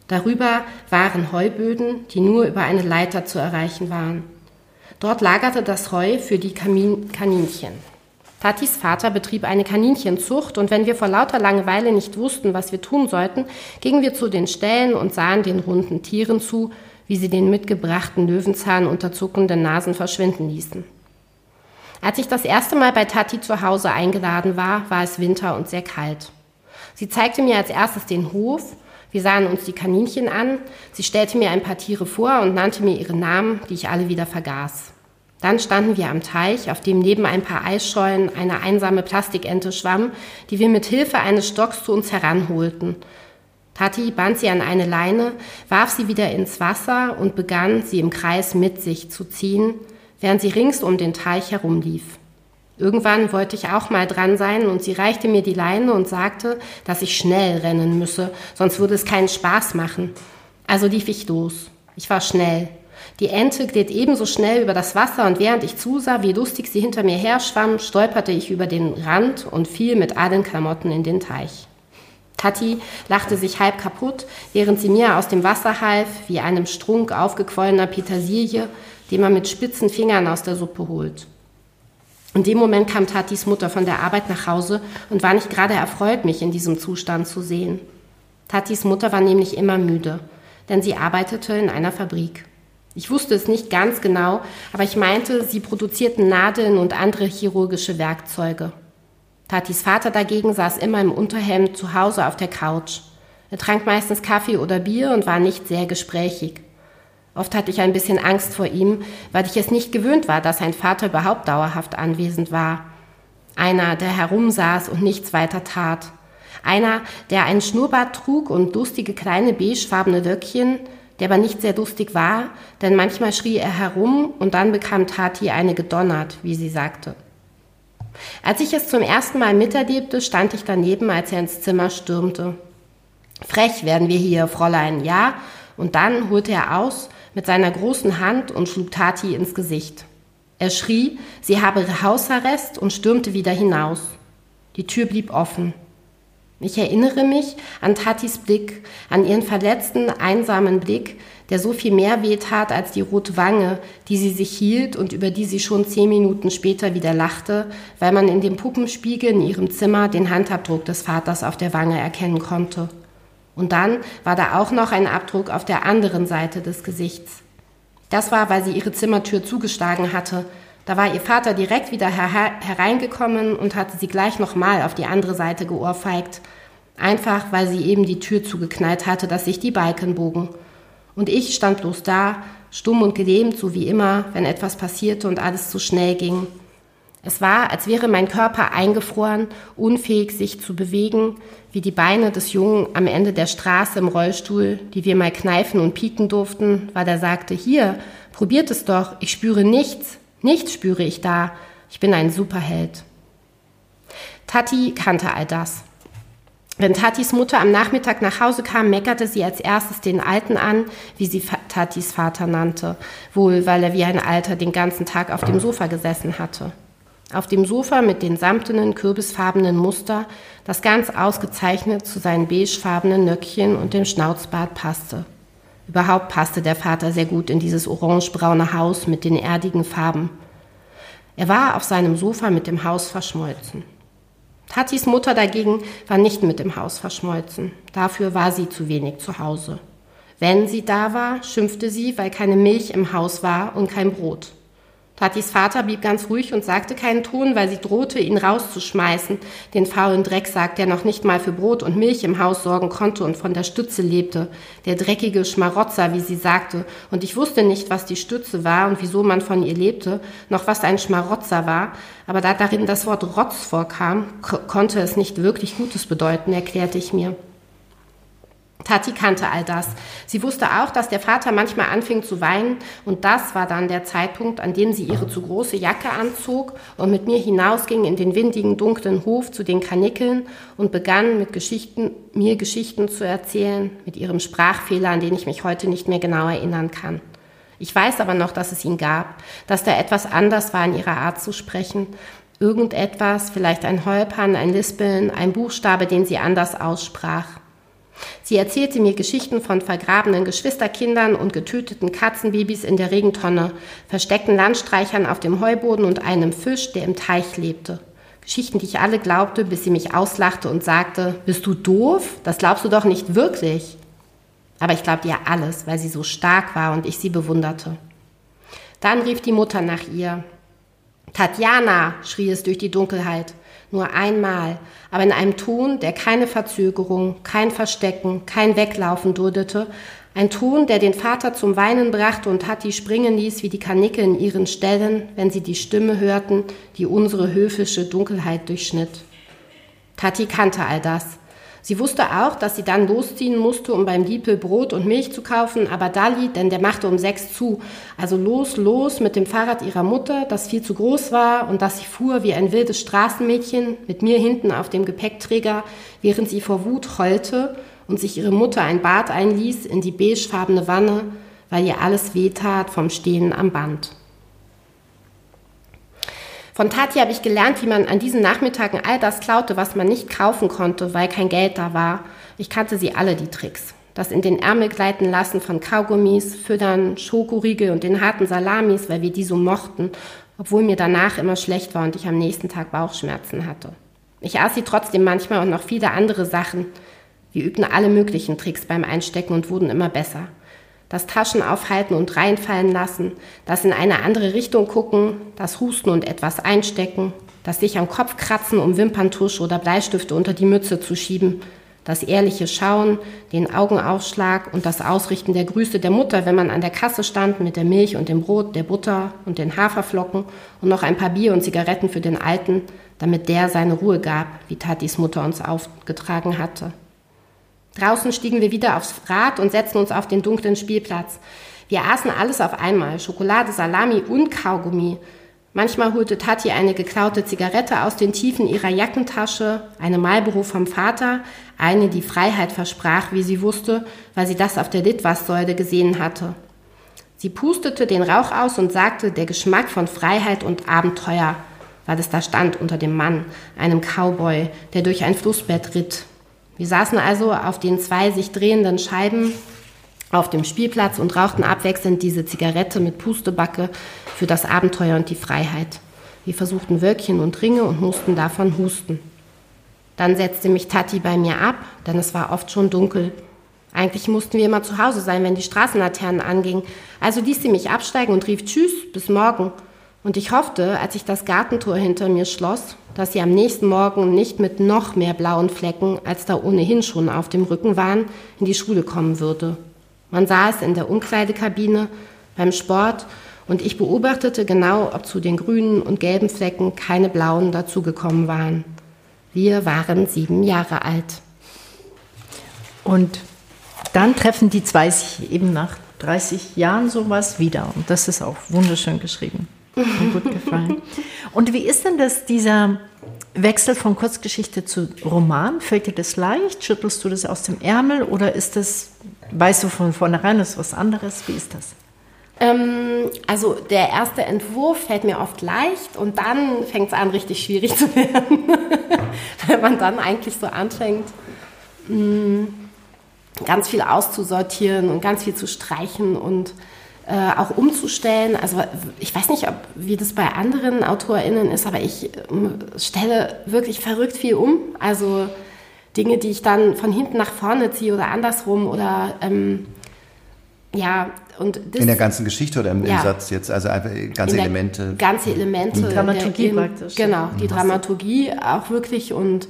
Darüber waren Heuböden, die nur über eine Leiter zu erreichen waren. Dort lagerte das Heu für die Kamin Kaninchen. Tatis Vater betrieb eine Kaninchenzucht und wenn wir vor lauter Langeweile nicht wussten, was wir tun sollten, gingen wir zu den Ställen und sahen den runden Tieren zu, wie sie den mitgebrachten Löwenzahn unter zuckenden Nasen verschwinden ließen. Als ich das erste Mal bei Tati zu Hause eingeladen war, war es Winter und sehr kalt. Sie zeigte mir als erstes den Hof, wir sahen uns die Kaninchen an, sie stellte mir ein paar Tiere vor und nannte mir ihre Namen, die ich alle wieder vergaß. Dann standen wir am Teich, auf dem neben ein paar Eisschollen eine einsame Plastikente schwamm, die wir mit Hilfe eines Stocks zu uns heranholten Tati band sie an eine Leine, warf sie wieder ins Wasser und begann, sie im Kreis mit sich zu ziehen, während sie rings um den Teich herumlief. Irgendwann wollte ich auch mal dran sein und sie reichte mir die Leine und sagte, dass ich schnell rennen müsse, sonst würde es keinen Spaß machen. Also lief ich los. Ich war schnell. Die Ente glitt ebenso schnell über das Wasser und während ich zusah, wie lustig sie hinter mir her schwamm, stolperte ich über den Rand und fiel mit allen Klamotten in den Teich. Tati lachte sich halb kaputt, während sie mir aus dem Wasser half, wie einem Strunk aufgequollener Petersilie, den man mit spitzen Fingern aus der Suppe holt. In dem Moment kam Tatis Mutter von der Arbeit nach Hause und war nicht gerade erfreut, mich in diesem Zustand zu sehen. Tatis Mutter war nämlich immer müde, denn sie arbeitete in einer Fabrik. Ich wusste es nicht ganz genau, aber ich meinte, sie produzierten Nadeln und andere chirurgische Werkzeuge. Tatis Vater dagegen saß immer im Unterhemd zu Hause auf der Couch. Er trank meistens Kaffee oder Bier und war nicht sehr gesprächig. Oft hatte ich ein bisschen Angst vor ihm, weil ich es nicht gewöhnt war, dass sein Vater überhaupt dauerhaft anwesend war. Einer, der herumsaß und nichts weiter tat. Einer, der einen Schnurrbart trug und lustige kleine beigefarbene Löckchen, der aber nicht sehr lustig war, denn manchmal schrie er herum und dann bekam Tati eine gedonnert, wie sie sagte. Als ich es zum ersten Mal miterlebte, stand ich daneben, als er ins Zimmer stürmte. Frech werden wir hier, Fräulein, ja? Und dann holte er aus mit seiner großen Hand und schlug Tati ins Gesicht. Er schrie, sie habe Hausarrest und stürmte wieder hinaus. Die Tür blieb offen. Ich erinnere mich an Tatis Blick, an ihren verletzten, einsamen Blick, der so viel mehr wehtat als die rote Wange, die sie sich hielt und über die sie schon zehn Minuten später wieder lachte, weil man in dem Puppenspiegel in ihrem Zimmer den Handabdruck des Vaters auf der Wange erkennen konnte. Und dann war da auch noch ein Abdruck auf der anderen Seite des Gesichts. Das war, weil sie ihre Zimmertür zugeschlagen hatte. Da war ihr Vater direkt wieder her hereingekommen und hatte sie gleich nochmal auf die andere Seite geohrfeigt. Einfach, weil sie eben die Tür zugeknallt hatte, dass sich die Balken bogen. Und ich stand bloß da, stumm und gelähmt, so wie immer, wenn etwas passierte und alles zu schnell ging. Es war, als wäre mein Körper eingefroren, unfähig sich zu bewegen, wie die Beine des Jungen am Ende der Straße im Rollstuhl, die wir mal kneifen und pieken durften, weil er sagte, hier, probiert es doch, ich spüre nichts, nichts spüre ich da, ich bin ein Superheld. Tati kannte all das. Wenn Tatis Mutter am Nachmittag nach Hause kam, meckerte sie als erstes den Alten an, wie sie Tatis Vater nannte, wohl weil er wie ein Alter den ganzen Tag auf dem Sofa gesessen hatte. Auf dem Sofa mit den samtenen, kürbisfarbenen Muster, das ganz ausgezeichnet zu seinen beigefarbenen Nöckchen und dem Schnauzbart passte. Überhaupt passte der Vater sehr gut in dieses orangebraune Haus mit den erdigen Farben. Er war auf seinem Sofa mit dem Haus verschmolzen. Tatis Mutter dagegen war nicht mit dem Haus verschmolzen. Dafür war sie zu wenig zu Hause. Wenn sie da war, schimpfte sie, weil keine Milch im Haus war und kein Brot. Tatis Vater blieb ganz ruhig und sagte keinen Ton, weil sie drohte, ihn rauszuschmeißen, den faulen Drecksack, der noch nicht mal für Brot und Milch im Haus sorgen konnte und von der Stütze lebte, der dreckige Schmarotzer, wie sie sagte, und ich wusste nicht, was die Stütze war und wieso man von ihr lebte, noch was ein Schmarotzer war, aber da darin das Wort Rotz vorkam, konnte es nicht wirklich Gutes bedeuten, erklärte ich mir. Tati kannte all das. Sie wusste auch, dass der Vater manchmal anfing zu weinen und das war dann der Zeitpunkt, an dem sie ihre zu große Jacke anzog und mit mir hinausging in den windigen, dunklen Hof zu den Kanickeln und begann mit Geschichten, mir Geschichten zu erzählen, mit ihrem Sprachfehler, an den ich mich heute nicht mehr genau erinnern kann. Ich weiß aber noch, dass es ihn gab, dass da etwas anders war in ihrer Art zu sprechen, irgendetwas, vielleicht ein Holpern, ein Lispeln, ein Buchstabe, den sie anders aussprach. Sie erzählte mir Geschichten von vergrabenen Geschwisterkindern und getöteten Katzenbabys in der Regentonne, versteckten Landstreichern auf dem Heuboden und einem Fisch, der im Teich lebte. Geschichten, die ich alle glaubte, bis sie mich auslachte und sagte, bist du doof? Das glaubst du doch nicht wirklich. Aber ich glaubte ihr alles, weil sie so stark war und ich sie bewunderte. Dann rief die Mutter nach ihr. Tatjana, schrie es durch die Dunkelheit. Nur einmal, aber in einem Ton, der keine Verzögerung, kein Verstecken, kein Weglaufen duldete, ein Ton, der den Vater zum Weinen brachte und Hatti springen ließ wie die Kanickel in ihren Ställen, wenn sie die Stimme hörten, die unsere höfische Dunkelheit durchschnitt. Tati kannte all das. Sie wusste auch, dass sie dann losziehen musste, um beim Diepel Brot und Milch zu kaufen, aber Dali, denn der machte um sechs zu. Also los, los mit dem Fahrrad ihrer Mutter, das viel zu groß war und das sie fuhr wie ein wildes Straßenmädchen mit mir hinten auf dem Gepäckträger, während sie vor Wut heulte und sich ihre Mutter ein Bad einließ in die beigefarbene Wanne, weil ihr alles wehtat vom Stehen am Band. Von Tati habe ich gelernt, wie man an diesen Nachmittagen all das klaute, was man nicht kaufen konnte, weil kein Geld da war. Ich kannte sie alle, die Tricks. Das in den Ärmel gleiten lassen von Kaugummis, Füttern, Schokoriegel und den harten Salamis, weil wir die so mochten, obwohl mir danach immer schlecht war und ich am nächsten Tag Bauchschmerzen hatte. Ich aß sie trotzdem manchmal und noch viele andere Sachen. Wir übten alle möglichen Tricks beim Einstecken und wurden immer besser das Taschen aufhalten und reinfallen lassen, das in eine andere Richtung gucken, das Husten und etwas einstecken, das sich am Kopf kratzen, um Wimperntusch oder Bleistifte unter die Mütze zu schieben, das ehrliche Schauen, den Augenaufschlag und das Ausrichten der Grüße der Mutter, wenn man an der Kasse stand mit der Milch und dem Brot, der Butter und den Haferflocken und noch ein paar Bier und Zigaretten für den Alten, damit der seine Ruhe gab, wie Tatis Mutter uns aufgetragen hatte. Draußen stiegen wir wieder aufs Rad und setzten uns auf den dunklen Spielplatz. Wir aßen alles auf einmal, Schokolade, Salami und Kaugummi. Manchmal holte Tati eine geklaute Zigarette aus den Tiefen ihrer Jackentasche, eine Marlboro vom Vater, eine, die Freiheit versprach, wie sie wusste, weil sie das auf der Litwas-Säule gesehen hatte. Sie pustete den Rauch aus und sagte, der Geschmack von Freiheit und Abenteuer, weil es da stand unter dem Mann, einem Cowboy, der durch ein Flussbett ritt. Wir saßen also auf den zwei sich drehenden Scheiben auf dem Spielplatz und rauchten abwechselnd diese Zigarette mit Pustebacke für das Abenteuer und die Freiheit. Wir versuchten Wölkchen und Ringe und mussten davon husten. Dann setzte mich Tati bei mir ab, denn es war oft schon dunkel. Eigentlich mussten wir immer zu Hause sein, wenn die Straßenlaternen angingen. Also ließ sie mich absteigen und rief Tschüss, bis morgen. Und ich hoffte, als ich das Gartentor hinter mir schloss, dass sie am nächsten Morgen nicht mit noch mehr blauen Flecken, als da ohnehin schon auf dem Rücken waren, in die Schule kommen würde. Man sah es in der Umkleidekabine, beim Sport, und ich beobachtete genau, ob zu den grünen und gelben Flecken keine blauen dazugekommen waren. Wir waren sieben Jahre alt. Und dann treffen die zwei sich eben nach 30 Jahren sowas wieder. Und das ist auch wunderschön geschrieben. Mir gut gefallen. Und wie ist denn das, dieser Wechsel von Kurzgeschichte zu Roman? Fällt dir das leicht? Schüttelst du das aus dem Ärmel oder ist das, weißt du von vornherein, das ist was anderes? Wie ist das? Ähm, also der erste Entwurf fällt mir oft leicht und dann fängt es an, richtig schwierig zu werden. Wenn man dann eigentlich so anfängt, mm, ganz viel auszusortieren und ganz viel zu streichen und äh, auch umzustellen. Also ich weiß nicht, ob, wie das bei anderen AutorInnen ist, aber ich äh, stelle wirklich verrückt viel um. Also Dinge, die ich dann von hinten nach vorne ziehe oder andersrum oder ähm, ja, und das, in der ganzen Geschichte oder im, ja, im Satz jetzt, also einfach ganze Elemente. Ganze Elemente. Die Dramaturgie der, in, praktisch. Genau, die mhm. Dramaturgie auch wirklich und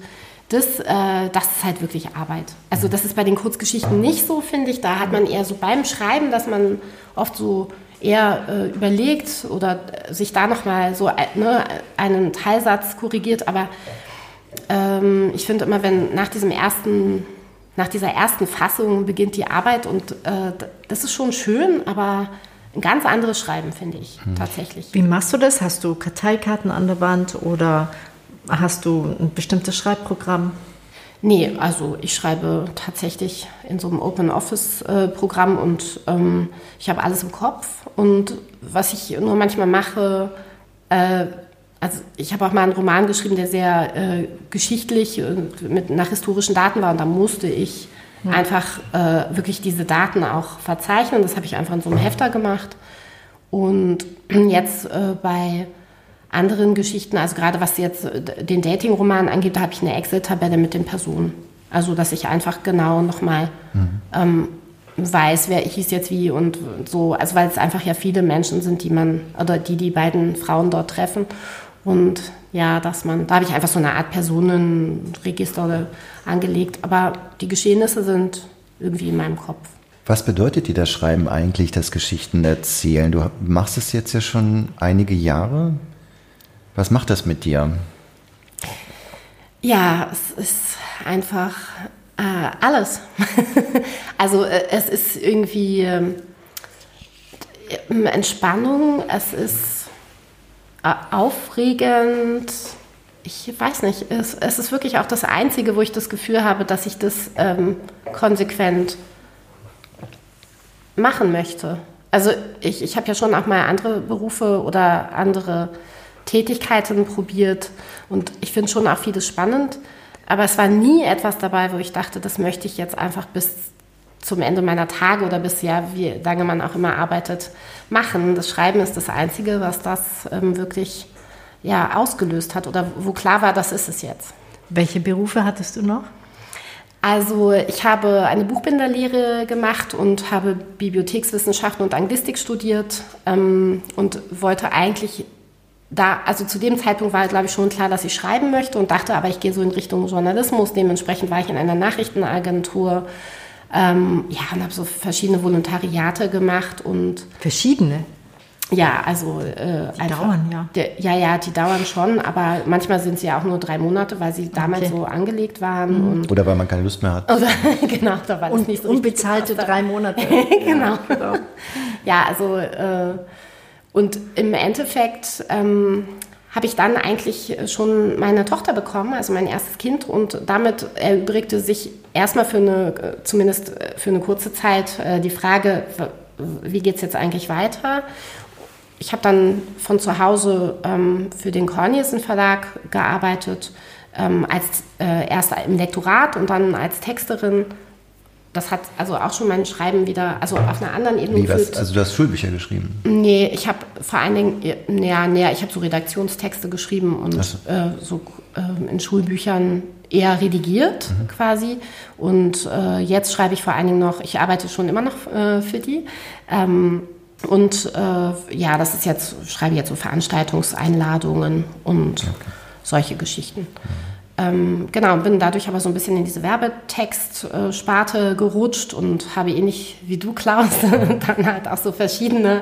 das, äh, das ist halt wirklich Arbeit. Also das ist bei den Kurzgeschichten nicht so, finde ich. Da hat man eher so beim Schreiben, dass man oft so eher äh, überlegt oder sich da nochmal so äh, ne, einen Teilsatz korrigiert. Aber ähm, ich finde immer, wenn nach diesem ersten, nach dieser ersten Fassung beginnt die Arbeit und äh, das ist schon schön, aber ein ganz anderes Schreiben, finde ich, hm. tatsächlich. Wie machst du das? Hast du Karteikarten an der Wand oder Hast du ein bestimmtes Schreibprogramm? Nee, also ich schreibe tatsächlich in so einem Open Office äh, Programm und ähm, ich habe alles im Kopf. Und was ich nur manchmal mache, äh, also ich habe auch mal einen Roman geschrieben, der sehr äh, geschichtlich mit nach historischen Daten war und da musste ich ja. einfach äh, wirklich diese Daten auch verzeichnen. Das habe ich einfach in so einem Hefter gemacht. Und jetzt äh, bei anderen Geschichten, also gerade was jetzt äh, den Dating-Roman angeht, da habe ich eine Excel-Tabelle mit den Personen. Also, dass ich einfach genau nochmal mhm. ähm, weiß, wer hieß jetzt wie und so. Also, weil es einfach ja viele Menschen sind, die man, oder die die beiden Frauen dort treffen. Und ja, dass man, da habe ich einfach so eine Art Personenregister angelegt. Aber die Geschehnisse sind irgendwie in meinem Kopf. Was bedeutet dir das Schreiben eigentlich, das Geschichten erzählen? Du machst es jetzt ja schon einige Jahre. Was macht das mit dir? Ja, es ist einfach äh, alles. also äh, es ist irgendwie äh, Entspannung, es ist äh, aufregend. Ich weiß nicht, es, es, ist wirklich auch das Einzige, wo ich das Gefühl habe, dass ich das ähm, konsequent machen möchte. Also ich, ich habe ja schon auch mal andere Berufe oder andere Tätigkeiten probiert und ich finde schon auch vieles spannend. Aber es war nie etwas dabei, wo ich dachte, das möchte ich jetzt einfach bis zum Ende meiner Tage oder bis ja, wie lange man auch immer arbeitet, machen. Das Schreiben ist das Einzige, was das ähm, wirklich ja, ausgelöst hat oder wo klar war, das ist es jetzt. Welche Berufe hattest du noch? Also ich habe eine Buchbinderlehre gemacht und habe Bibliothekswissenschaften und Anglistik studiert ähm, und wollte eigentlich da, also zu dem Zeitpunkt war, glaube ich, schon klar, dass ich schreiben möchte und dachte, aber ich gehe so in Richtung Journalismus. Dementsprechend war ich in einer Nachrichtenagentur. Ähm, ja, und habe so verschiedene Volontariate gemacht und. Verschiedene? Ja, also äh, die einfach, dauern ja. Der, ja, ja, die dauern schon, aber manchmal sind sie ja auch nur drei Monate, weil sie damals okay. so angelegt waren. Mhm. Oder weil man keine Lust mehr hat. Oder, genau, da war und, nicht so unbezahlte drei Monate. genau. Ja, genau. ja, also äh, und im Endeffekt ähm, habe ich dann eigentlich schon meine Tochter bekommen, also mein erstes Kind, und damit erübrigte sich erstmal für eine, zumindest für eine kurze Zeit, äh, die Frage, wie geht es jetzt eigentlich weiter? ich habe dann von zu Hause ähm, für den Cornelissen Verlag gearbeitet, ähm, als äh, erst im Lektorat und dann als Texterin. Das hat also auch schon mein Schreiben wieder, also auf einer anderen Ebene geführt. Also du hast Schulbücher geschrieben? Nee, ich habe vor allen Dingen, ja, nee, ich habe so Redaktionstexte geschrieben und so, äh, so äh, in Schulbüchern eher redigiert mhm. quasi. Und äh, jetzt schreibe ich vor allen Dingen noch, ich arbeite schon immer noch äh, für die. Ähm, und äh, ja, das ist jetzt, schreibe jetzt so Veranstaltungseinladungen und okay. solche Geschichten. Ähm, genau, bin dadurch aber so ein bisschen in diese Werbetextsparte gerutscht und habe ähnlich wie du, Klaus, dann halt auch so verschiedene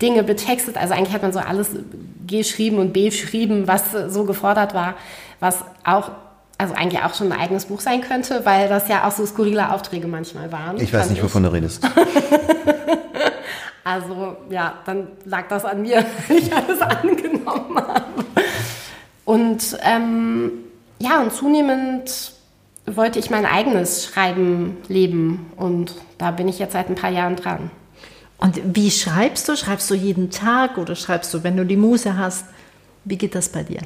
Dinge betextet. Also eigentlich hat man so alles geschrieben und beschrieben, was so gefordert war, was auch also eigentlich auch schon ein eigenes Buch sein könnte, weil das ja auch so skurrile Aufträge manchmal waren. Ich weiß nicht, wovon du redest. Also ja, dann lag das an mir, wenn ich alles angenommen habe. Und ähm, ja, und zunehmend wollte ich mein eigenes Schreiben leben und da bin ich jetzt seit ein paar Jahren dran. Und wie schreibst du? Schreibst du jeden Tag oder schreibst du, wenn du die Muse hast? Wie geht das bei dir?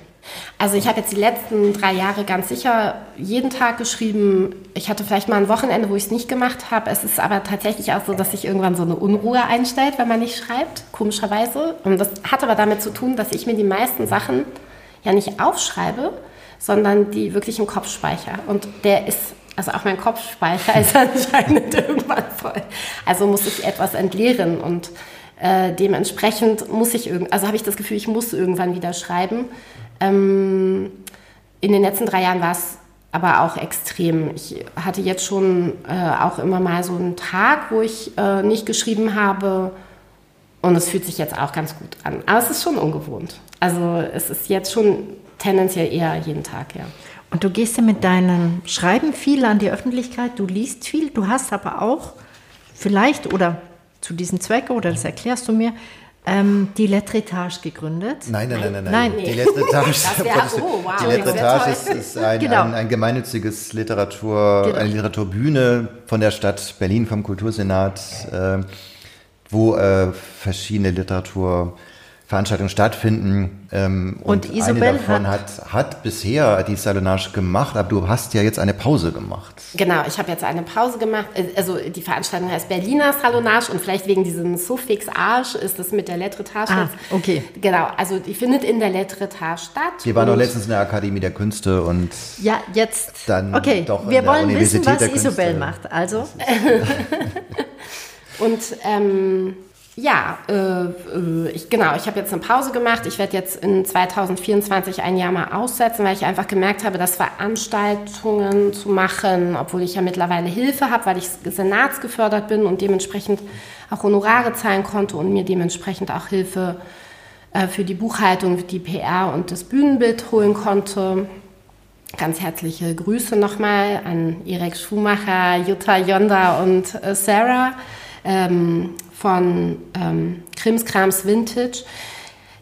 Also ich habe jetzt die letzten drei Jahre ganz sicher jeden Tag geschrieben. Ich hatte vielleicht mal ein Wochenende, wo ich es nicht gemacht habe. Es ist aber tatsächlich auch so, dass sich irgendwann so eine Unruhe einstellt, wenn man nicht schreibt, komischerweise. Und das hat aber damit zu tun, dass ich mir die meisten Sachen ja nicht aufschreibe, sondern die wirklich im Kopf. Und der ist, also auch mein Kopfspeicher ist anscheinend irgendwann voll. Also muss ich etwas entleeren und äh, dementsprechend muss ich irgend, also habe ich das Gefühl, ich muss irgendwann wieder schreiben. Ähm, in den letzten drei Jahren war es aber auch extrem. Ich hatte jetzt schon äh, auch immer mal so einen Tag, wo ich äh, nicht geschrieben habe. Und es fühlt sich jetzt auch ganz gut an. Aber es ist schon ungewohnt. Also es ist jetzt schon tendenziell eher jeden Tag, ja. Und du gehst ja mit deinem Schreiben viel an die Öffentlichkeit, du liest viel, du hast aber auch vielleicht oder zu diesem Zweck, oder das erklärst du mir, ähm, die Letretage gegründet. Nein, nein, nein, nein. nein. Die Letretage, oh, wow. die Letretage ist, ist ein, genau. ein, ein, gemeinnütziges Literatur, genau. eine Literaturbühne von der Stadt Berlin, vom Kultursenat, äh, wo äh, verschiedene Literatur Veranstaltungen stattfinden. Ähm, und, und Isabel eine davon hat, hat, bisher die Salonage gemacht, aber du hast ja jetzt eine Pause gemacht. Genau, ich habe jetzt eine Pause gemacht. Also die Veranstaltung heißt Berliner Salonage und vielleicht wegen diesem Suffix Arsch ist das mit der Letretage ah, okay. Genau, also die findet in der Letretage statt. Wir waren doch letztens in der Akademie der Künste und ja, jetzt dann okay. doch Wir wollen wissen, was Isabel macht. Also und ähm, ja, äh, äh, ich, genau, ich habe jetzt eine Pause gemacht. Ich werde jetzt in 2024 ein Jahr mal aussetzen, weil ich einfach gemerkt habe, dass Veranstaltungen zu machen, obwohl ich ja mittlerweile Hilfe habe, weil ich senatsgefördert bin und dementsprechend auch Honorare zahlen konnte und mir dementsprechend auch Hilfe äh, für die Buchhaltung, die PR und das Bühnenbild holen konnte. Ganz herzliche Grüße nochmal an Irek Schumacher, Jutta Yonda und äh, Sarah. Ähm, von ähm, Krimskrams Vintage.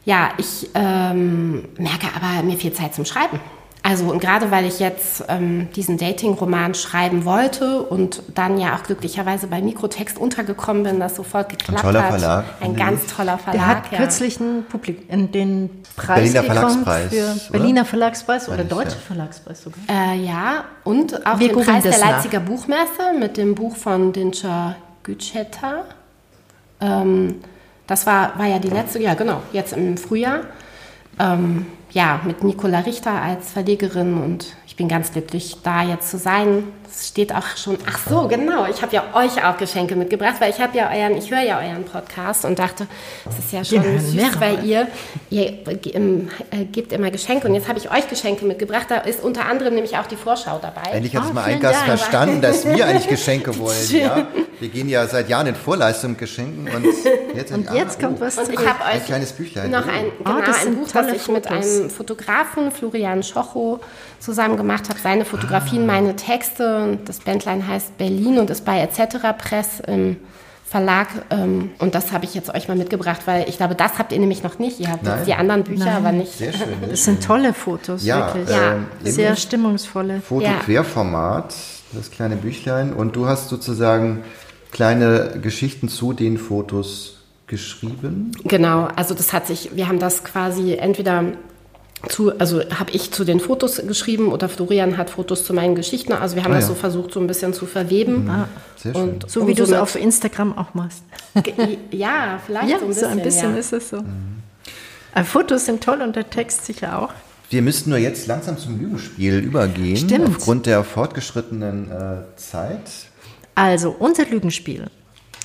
Ja, ich ähm, merke aber, mir viel Zeit zum Schreiben. Also und gerade weil ich jetzt ähm, diesen Dating-Roman schreiben wollte und dann ja auch glücklicherweise bei Mikrotext untergekommen bin, das sofort geklappt Ein toller hat. Verlag. Ein ganz toller Verlag. Der hat ja. kürzlich einen Publik in den Preis Berliner bekommen Verlagspreis, für oder? Berliner Verlagspreis oder Deutscher ja. Verlagspreis sogar. Äh, ja, und auch Wir den Preis der das nach. Leipziger Buchmesse mit dem Buch von Dinscher Gütschetta. Ähm, das war, war ja die letzte, ja genau, jetzt im Frühjahr. Ähm, ja, mit Nicola Richter als Verlegerin und bin ganz glücklich, da jetzt zu sein. Es steht auch schon, ach so, genau, ich habe ja euch auch Geschenke mitgebracht, weil ich habe ja euren, ich höre ja euren Podcast und dachte, es ist ja schon hören süß, mehrere. weil ihr, ihr ähm, äh, gebt immer Geschenke und jetzt habe ich euch Geschenke mitgebracht. Da ist unter anderem nämlich auch die Vorschau dabei. Endlich hat es Ah, mal ein Gast Dank. verstanden, dass wir eigentlich Geschenke wollen. Ja? Wir gehen ja seit Jahren in Vorleistung mit Geschenken und jetzt, Und jetzt kommt was Und ich habe euch Ein kleines Büchlein. noch Oh. ein, Ah, genau, das ein Buch, das ich mit einem Fotografen, Florian Schocho, zusammen gemacht habe. Seine Ah. Fotografien, meine Texte. Und Das Bändlein heißt Berlin und ist bei etc. Press im Verlag. ähm, Und das habe ich jetzt euch mal mitgebracht, weil ich glaube, das habt ihr nämlich noch nicht. Ihr habt Nein. die anderen Bücher, Nein. aber nicht. Sehr schön. Das sind tolle Fotos, Ja, wirklich. Ja. ähm, Sehr stimmungsvolle. Foto-Querformat, das kleine Büchlein. Und du hast sozusagen kleine Geschichten zu den Fotos geschrieben. Genau, also das hat sich, wir haben das quasi entweder zu, also habe ich zu den Fotos geschrieben oder Florian hat Fotos zu meinen Geschichten. Also wir haben Ah, das ja. so versucht, so ein bisschen zu verweben. Sehr schön. Und So wie du es auf Instagram auch machst. Ja, vielleicht Ja, so ein bisschen. so ein bisschen ja. ist es so. Aber Fotos sind toll und der Text sicher auch. Wir müssten nur jetzt langsam zum Lügenspiel übergehen. Stimmt. Aufgrund der fortgeschrittenen äh, Zeit. Also, unser Lügenspiel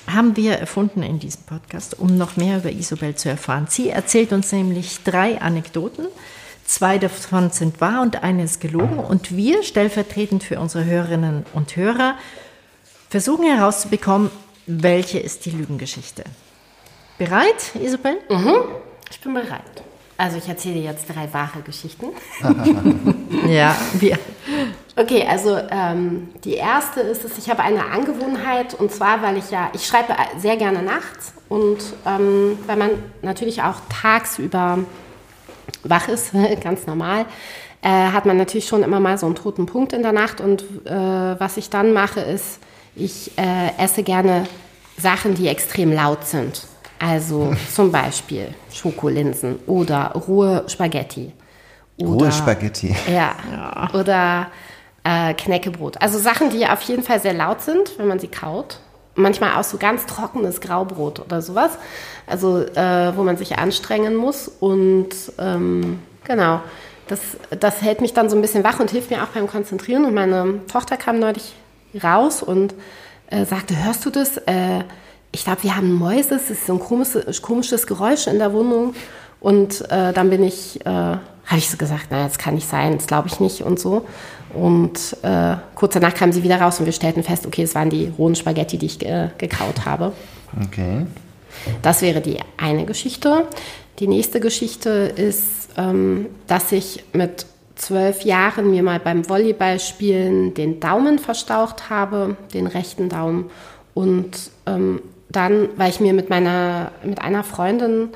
haben wir erfunden in diesem Podcast, um noch mehr über Isobel zu erfahren. Sie erzählt uns nämlich drei Anekdoten. Zwei davon sind wahr und eine ist gelogen. Und wir, stellvertretend für unsere Hörerinnen und Hörer, versuchen herauszubekommen, welche ist die Lügengeschichte. Bereit, Isobel? Ich bin bereit. Also ich erzähle jetzt drei wahre Geschichten. Ja, wir. Okay, also ähm, die erste ist es, ich habe eine Angewohnheit und zwar, weil ich ja, ich schreibe sehr gerne nachts und ähm, weil man natürlich auch tagsüber wach ist, ganz normal, äh, hat man natürlich schon immer mal so einen toten Punkt in der Nacht und äh, was ich dann mache ist, ich äh, esse gerne Sachen, die extrem laut sind. Also zum Beispiel Schokolinsen oder rohe Spaghetti. Rohe Spaghetti. Ja. Oder äh, Knäckebrot. Also Sachen, die auf jeden Fall sehr laut sind, wenn man sie kaut. Manchmal auch so ganz trockenes Graubrot oder sowas. Also äh, wo man sich anstrengen muss. Und ähm, genau, das, das hält mich dann so ein bisschen wach und hilft mir auch beim Konzentrieren. Und meine Tochter kam neulich raus und äh, sagte, hörst du das? Äh, ich glaube, wir haben Mäuse. Es ist so ein komisches, komisches Geräusch in der Wohnung. Und äh, dann bin ich, äh, habe ich so gesagt, naja, das kann nicht sein, das glaube ich nicht und so. Und äh, kurz danach kam sie wieder raus und wir stellten fest, okay, es waren die rohen Spaghetti, die ich äh, gekaut habe. Okay. Das wäre die eine Geschichte. Die nächste Geschichte ist, ähm, dass ich mit zwölf Jahren mir mal beim Volleyballspielen den Daumen verstaucht habe, den rechten Daumen. Und ähm, dann, weil ich mir mit meiner, mit einer Freundin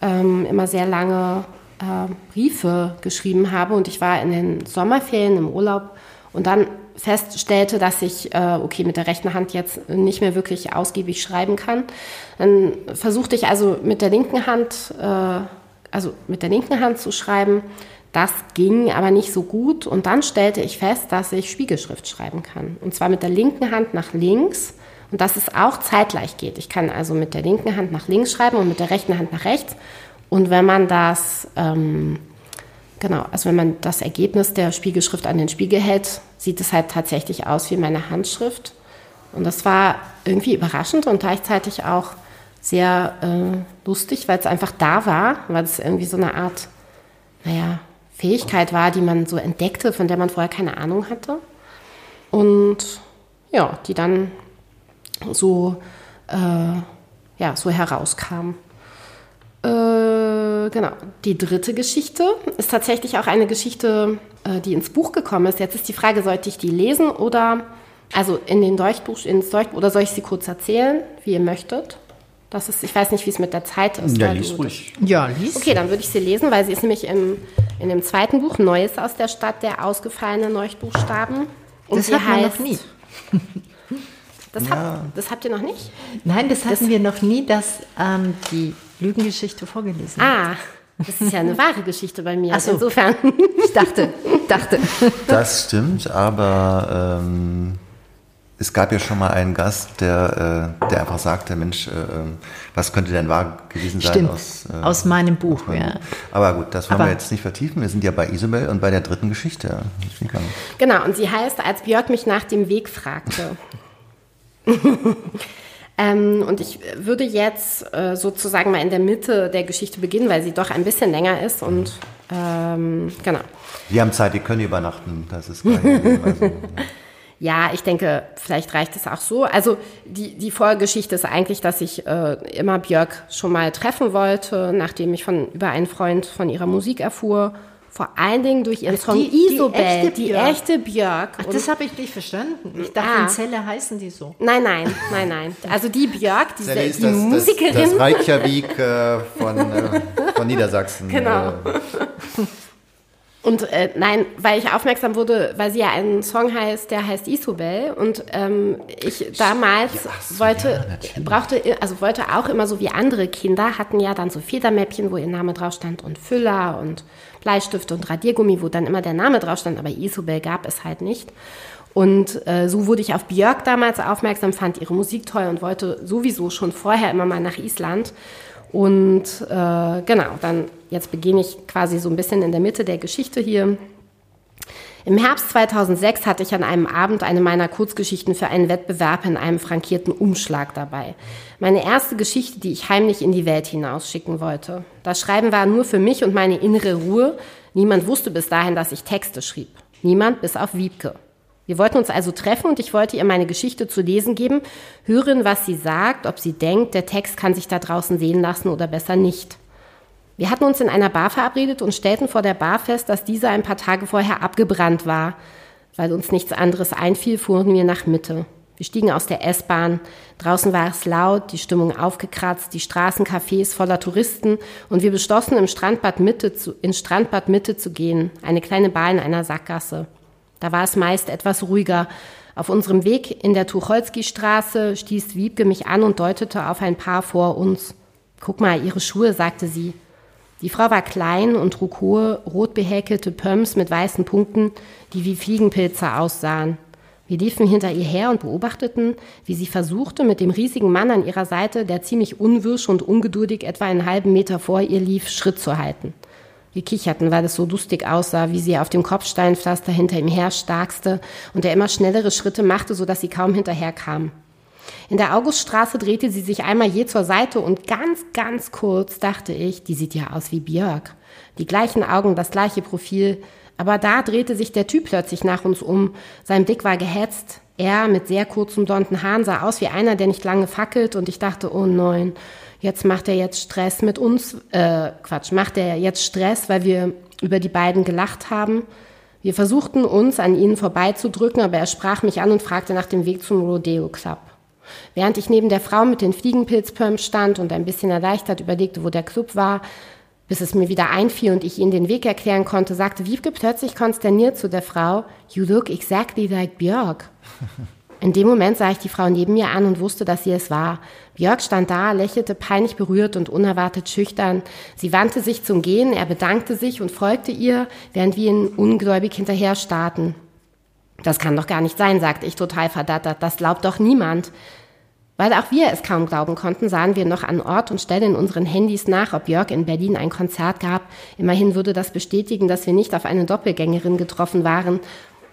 ähm, immer sehr lange äh, Briefe geschrieben habe und ich war in den Sommerferien im Urlaub und dann feststellte, dass ich, äh, okay, mit der rechten Hand jetzt nicht mehr wirklich ausgiebig schreiben kann. Dann versuchte ich also mit der linken Hand, äh, also mit der linken Hand zu schreiben. Das ging aber nicht so gut und dann stellte ich fest, dass ich Spiegelschrift schreiben kann. Und zwar mit der linken Hand nach links und dass es auch zeitgleich geht. Ich kann also mit der linken Hand nach links schreiben und mit der rechten Hand nach rechts. Und wenn man das, ähm, genau, also wenn man das Ergebnis der Spiegelschrift an den Spiegel hält, sieht es halt tatsächlich aus wie meine Handschrift. Und das war irgendwie überraschend und gleichzeitig auch sehr äh, lustig, weil es einfach da war, weil es irgendwie so eine Art, naja, Fähigkeit war, die man so entdeckte, von der man vorher keine Ahnung hatte. Und ja, die dann so, äh, ja, so herauskam. Äh, genau. Die dritte Geschichte ist tatsächlich auch eine Geschichte, äh, die ins Buch gekommen ist. Jetzt ist die Frage, sollte ich die lesen oder, also in den Deutschbuch, ins Deutschbuch, oder soll ich sie kurz erzählen, wie ihr möchtet? Das ist, ich weiß nicht, wie es mit der Zeit ist. Ja, lies ruhig. Ja, lies. Okay, dann würde ich sie lesen, weil sie ist nämlich im, in dem zweiten Buch Neues aus der Stadt der ausgefallenen Leuchtbuchstaben. Und Das hat man noch nie. Das, hab, das habt ihr noch nicht? Nein, das hatten wir noch nie, dass ähm, die Lügengeschichte vorgelesen Ah, das ist ja eine wahre Geschichte bei mir. Ach so. Insofern. Ich dachte, dachte. Das stimmt, aber ähm, es gab ja schon mal einen Gast, der, äh, der einfach sagte, Mensch, äh, ähm, was könnte denn wahr gewesen sein Stimmt, aus, äh, aus meinem Buch. meinem Ja. Aber gut, das wollen Aber- wir jetzt nicht vertiefen. Wir sind ja bei Isabel und bei der dritten Geschichte. Genau, und sie heißt, als Björk mich nach dem Weg fragte. ähm, und ich würde jetzt äh, sozusagen mal in der Mitte der Geschichte beginnen, weil sie doch ein bisschen länger ist und ähm, genau. Wir haben Zeit, wir können übernachten. Das ist kein. Also, Ja, ich denke, vielleicht reicht es auch so. Also die, die Vorgeschichte ist eigentlich, dass ich äh, immer Björk schon mal treffen wollte, nachdem ich von über einen Freund von ihrer Musik erfuhr. Vor allen Dingen durch ihren Song die- die Isobel, echte die Björk. echte Björk. Ach, das habe ich nicht verstanden. Ich dachte, Ah. in Celle heißen die so. Nein, nein, nein, nein. Also die Björk, diese, Sally ist die das, das, Musikerin. das Reykjavik äh, von, äh, von Niedersachsen. Genau. Äh, Und äh, nein, weil ich aufmerksam wurde, weil sie ja einen Song heißt, der heißt Isobel. Und ähm, ich damals Ja, so, wollte, ja, brauchte, also wollte auch immer so wie andere Kinder, hatten ja dann so Federmäppchen, wo ihr Name drauf stand und Füller und Bleistift und Radiergummi, wo dann immer der Name drauf stand, aber Isobel gab es halt nicht. Und äh, so wurde ich auf Björk damals aufmerksam, fand ihre Musik toll und wollte sowieso schon vorher immer mal nach Island. Und äh, genau, dann jetzt beginne ich quasi so ein bisschen in der Mitte der Geschichte hier. Im Herbst 2006 hatte ich an einem Abend eine meiner Kurzgeschichten für einen Wettbewerb in einem frankierten Umschlag dabei. Meine erste Geschichte, die ich heimlich in die Welt hinausschicken wollte. Das Schreiben war nur für mich und meine innere Ruhe. Niemand wusste bis dahin, dass ich Texte schrieb. Niemand bis auf Wiebke. Wir wollten uns also treffen und ich wollte ihr meine Geschichte zu lesen geben, hören, was sie sagt, ob sie denkt, der Text kann sich da draußen sehen lassen oder besser nicht. Wir hatten uns in einer Bar verabredet und stellten vor der Bar fest, dass diese ein paar Tage vorher abgebrannt war. Weil uns nichts anderes einfiel, fuhren wir nach Mitte. Wir stiegen aus der S-Bahn. Draußen war es laut, die Stimmung aufgekratzt, die Straßencafés voller Touristen und wir beschlossen, im Strandbad Mitte zu, in Strandbad Mitte zu gehen, eine kleine Bar in einer Sackgasse. Da war es meist etwas ruhiger. Auf unserem Weg in der Tucholsky-Straße stieß Wiebke mich an und deutete auf ein Paar vor uns. Guck mal, ihre Schuhe, sagte sie. Die Frau war klein und trug hohe, rot Pumps mit weißen Punkten, die wie Fliegenpilze aussahen. Wir liefen hinter ihr her und beobachteten, wie sie versuchte, mit dem riesigen Mann an ihrer Seite, der ziemlich unwirsch und ungeduldig etwa einen halben Meter vor ihr lief, Schritt zu halten. Wir kicherten, weil es so lustig aussah, wie sie auf dem Kopfsteinpflaster hinter ihm her starkste und er immer schnellere Schritte machte, sodass sie kaum hinterherkam. In der Auguststraße drehte sie sich einmal je zur Seite und ganz, ganz kurz dachte ich, die sieht ja aus wie Björk. Die gleichen Augen, das gleiche Profil. Aber da drehte sich der Typ plötzlich nach uns um. Sein Blick war gehetzt. Er mit sehr kurzen blonden Haaren sah aus wie einer, der nicht lange fackelt und ich dachte, oh nein, jetzt macht er jetzt Stress mit uns, äh, Quatsch, macht er jetzt Stress, weil wir über die beiden gelacht haben. Wir versuchten uns an ihnen vorbeizudrücken, aber er sprach mich an und fragte nach dem Weg zum Rodeo Club. Während ich neben der Frau mit den Fliegenpilzpumps stand und ein bisschen erleichtert überlegte, wo der Club war, bis es mir wieder einfiel und ich ihnen den Weg erklären konnte, sagte Wiebke plötzlich konsterniert zu der Frau, You look exactly like Björk. In dem Moment sah ich die Frau neben mir an und wusste, dass sie es war. Björk stand da, lächelte peinlich berührt und unerwartet schüchtern. Sie wandte sich zum Gehen, er bedankte sich und folgte ihr, während wir ihn ungläubig hinterher starrten. Das kann doch gar nicht sein, sagte ich total verdattert. Das glaubt doch niemand. Weil auch wir es kaum glauben konnten, sahen wir noch an Ort und Stelle in unseren Handys nach, ob Jörg in Berlin ein Konzert gab. Immerhin würde das bestätigen, dass wir nicht auf eine Doppelgängerin getroffen waren.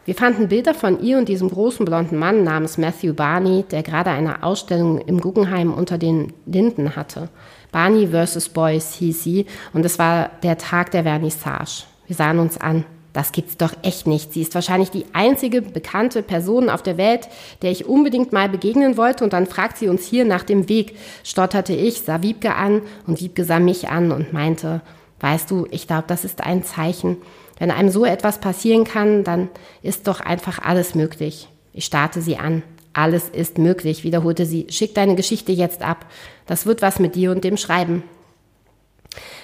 Wir fanden Bilder von ihr und diesem großen blonden Mann namens Matthew Barney, der gerade eine Ausstellung im Guggenheim unter den Linden hatte. Barney vs. Boys hieß sie und es war der Tag der Vernissage. Wir sahen uns an. Das gibt's doch echt nicht. Sie ist wahrscheinlich die einzige bekannte Person auf der Welt, der ich unbedingt mal begegnen wollte. Und dann fragt sie uns hier nach dem Weg, stotterte ich, sah Wiebke an und Wiebke sah mich an und meinte, weißt du, ich glaube, das ist ein Zeichen. Wenn einem so etwas passieren kann, dann ist doch einfach alles möglich. Ich starrte sie an. Alles ist möglich, wiederholte sie. Schick deine Geschichte jetzt ab. Das wird was mit dir und dem Schreiben.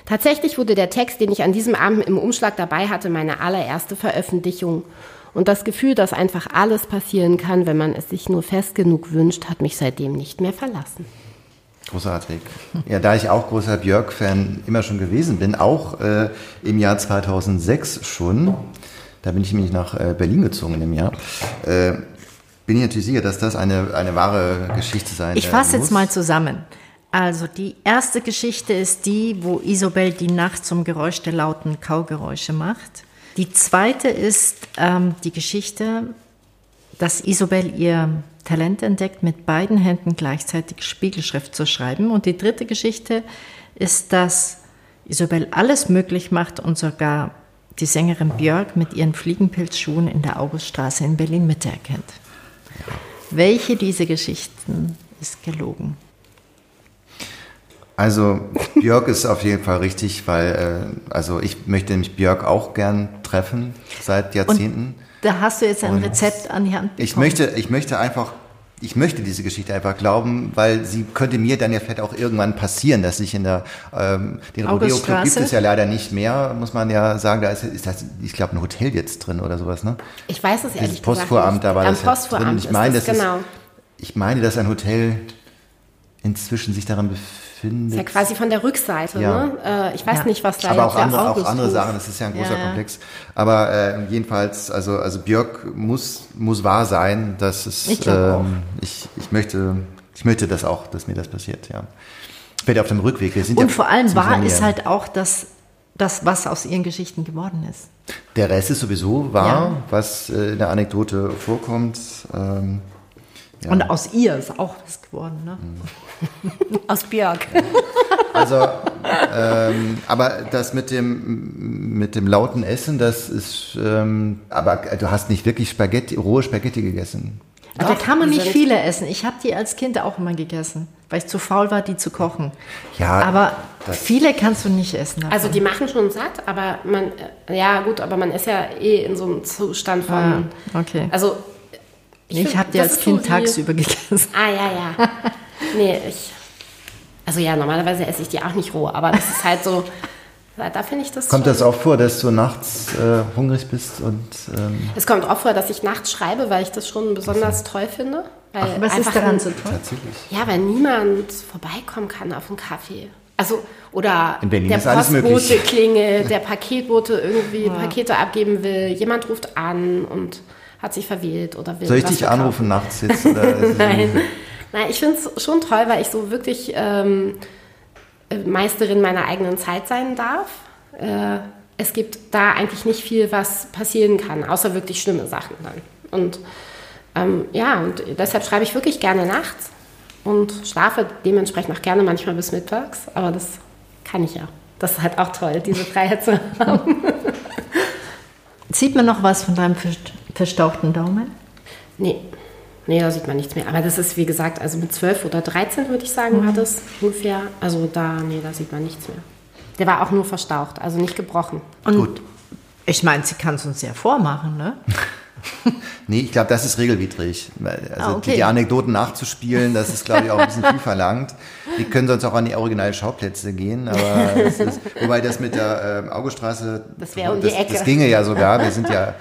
Tatsächlich wurde der Text, den ich an diesem Abend im Umschlag dabei hatte, meine allererste Veröffentlichung. Und das Gefühl, dass einfach alles passieren kann, wenn man es sich nur fest genug wünscht, hat mich seitdem nicht mehr verlassen. Großartig. Ja, da ich auch großer Björk-Fan immer schon gewesen bin, auch äh, im Jahr 2006 schon, da bin ich nämlich nach äh, Berlin gezogen im Jahr, äh, bin ich natürlich sicher, dass das eine, eine wahre Geschichte sein Ich fasse jetzt mal zusammen. Also die erste Geschichte ist die, wo Isobel die Nacht zum Geräusch der lauten Kaugeräusche macht. Die zweite ist ähm, die Geschichte, dass Isobel ihr Talent entdeckt, mit beiden Händen gleichzeitig Spiegelschrift zu schreiben. Und die dritte Geschichte ist, dass Isobel alles möglich macht und sogar die Sängerin Björk mit ihren Fliegenpilzschuhen in der Auguststraße in Berlin Mitte erkennt. Welche dieser Geschichten ist gelogen? Also Björk ist auf jeden Fall richtig, weil äh, also ich möchte nämlich Björk auch gern treffen seit Jahrzehnten. Und da hast du jetzt ein Und Rezept an die Hand bekommen. Ich möchte, ich möchte einfach, ich möchte diese Geschichte einfach glauben, weil sie könnte mir dann ja vielleicht auch irgendwann passieren, dass ich in der ähm, den Rodeo Club gibt es ja leider nicht mehr, muss man ja sagen. Da ist, ist das, ich glaube, ein Hotel jetzt drin oder sowas, ne? Ich weiß es ehrlich Postvoramt, gesagt nicht. da war das Postvoramt drin. Ich meine, das, das genau. Ist, ich meine, dass ein Hotel inzwischen sich daran befindet findet. Ist ja quasi von der Rückseite, ja. ne? Äh, ich weiß ja. nicht, was da Aber auch andere, auch andere Sachen, das ist ja ein großer ja. Komplex. Aber äh, jedenfalls, also, also Björk muss, muss wahr sein, dass es, ich, ähm, ich, ich möchte, ich möchte das auch, dass mir das passiert, ja. Ich werde auf dem Rückweg. Wir sind Und ja vor allem wahr ist halt auch, dass das, was aus ihren Geschichten geworden ist. Der Rest ist sowieso wahr, was äh, in der Anekdote vorkommt. Ähm, ja. Und aus ihr ist auch was geworden, ne? Aus Björk. Also, ähm, aber das mit dem, mit dem lauten Essen, das ist, ähm, aber du hast nicht wirklich Spaghetti, rohe Spaghetti gegessen. Doch, da kann man nicht viele essen. Ich habe die als Kind auch immer gegessen, weil ich zu faul war, die zu kochen. Ja, aber viele kannst du nicht essen. Davon. Also die machen schon satt, aber man, ja gut, aber man ist ja eh in so einem Zustand von. Ah, okay. Also ich, ich habe die als Kind so tagsüber gegessen. Ah, ja, ja. Nee, ich. Also ja, normalerweise esse ich die auch nicht roh, aber das ist halt so. Da finde ich das. Kommt das auch vor, dass du nachts äh, hungrig bist und. Ähm es kommt auch vor, dass ich nachts schreibe, weil ich das schon besonders toll finde. Ach, was ist daran so toll? Tatsächlich. Ja, weil niemand vorbeikommen kann auf einen Kaffee. Also, oder der Postbote klingelt, der Paketbote irgendwie ja. Pakete abgeben will, jemand ruft an und hat sich verwählt oder will. Soll ich dich anrufen nachts jetzt? Nein. Nein, ich finde es schon toll, weil ich so wirklich ähm, äh, Meisterin meiner eigenen Zeit sein darf. Äh, es gibt da eigentlich nicht viel, was passieren kann, außer wirklich schlimme Sachen dann. Und ähm, ja, und deshalb schreibe ich wirklich gerne nachts und schlafe dementsprechend auch gerne manchmal bis mittags, aber das kann ich ja. Das ist halt auch toll, diese Freiheit zu haben. Sieht man noch was von deinem verstauchten Daumen? Nee. Nee, da sieht man nichts mehr. Aber das ist, wie gesagt, also mit 12 oder 13, würde ich sagen, mhm. war das ungefähr. Also da, nee, da sieht man nichts mehr. Der war auch nur verstaucht, also nicht gebrochen. Und Gut. Ich meine, sie kann es uns ja vormachen, ne? nee, ich glaube, das ist regelwidrig. Also ah, okay. die Anekdoten nachzuspielen, das ist, glaube ich, auch ein bisschen viel verlangt. Die können sonst auch an die originalen Schauplätze gehen, aber das ist, wobei das mit der äh, Augestraße, das wäre um die Ecke. Das ginge ja sogar. Wir sind ja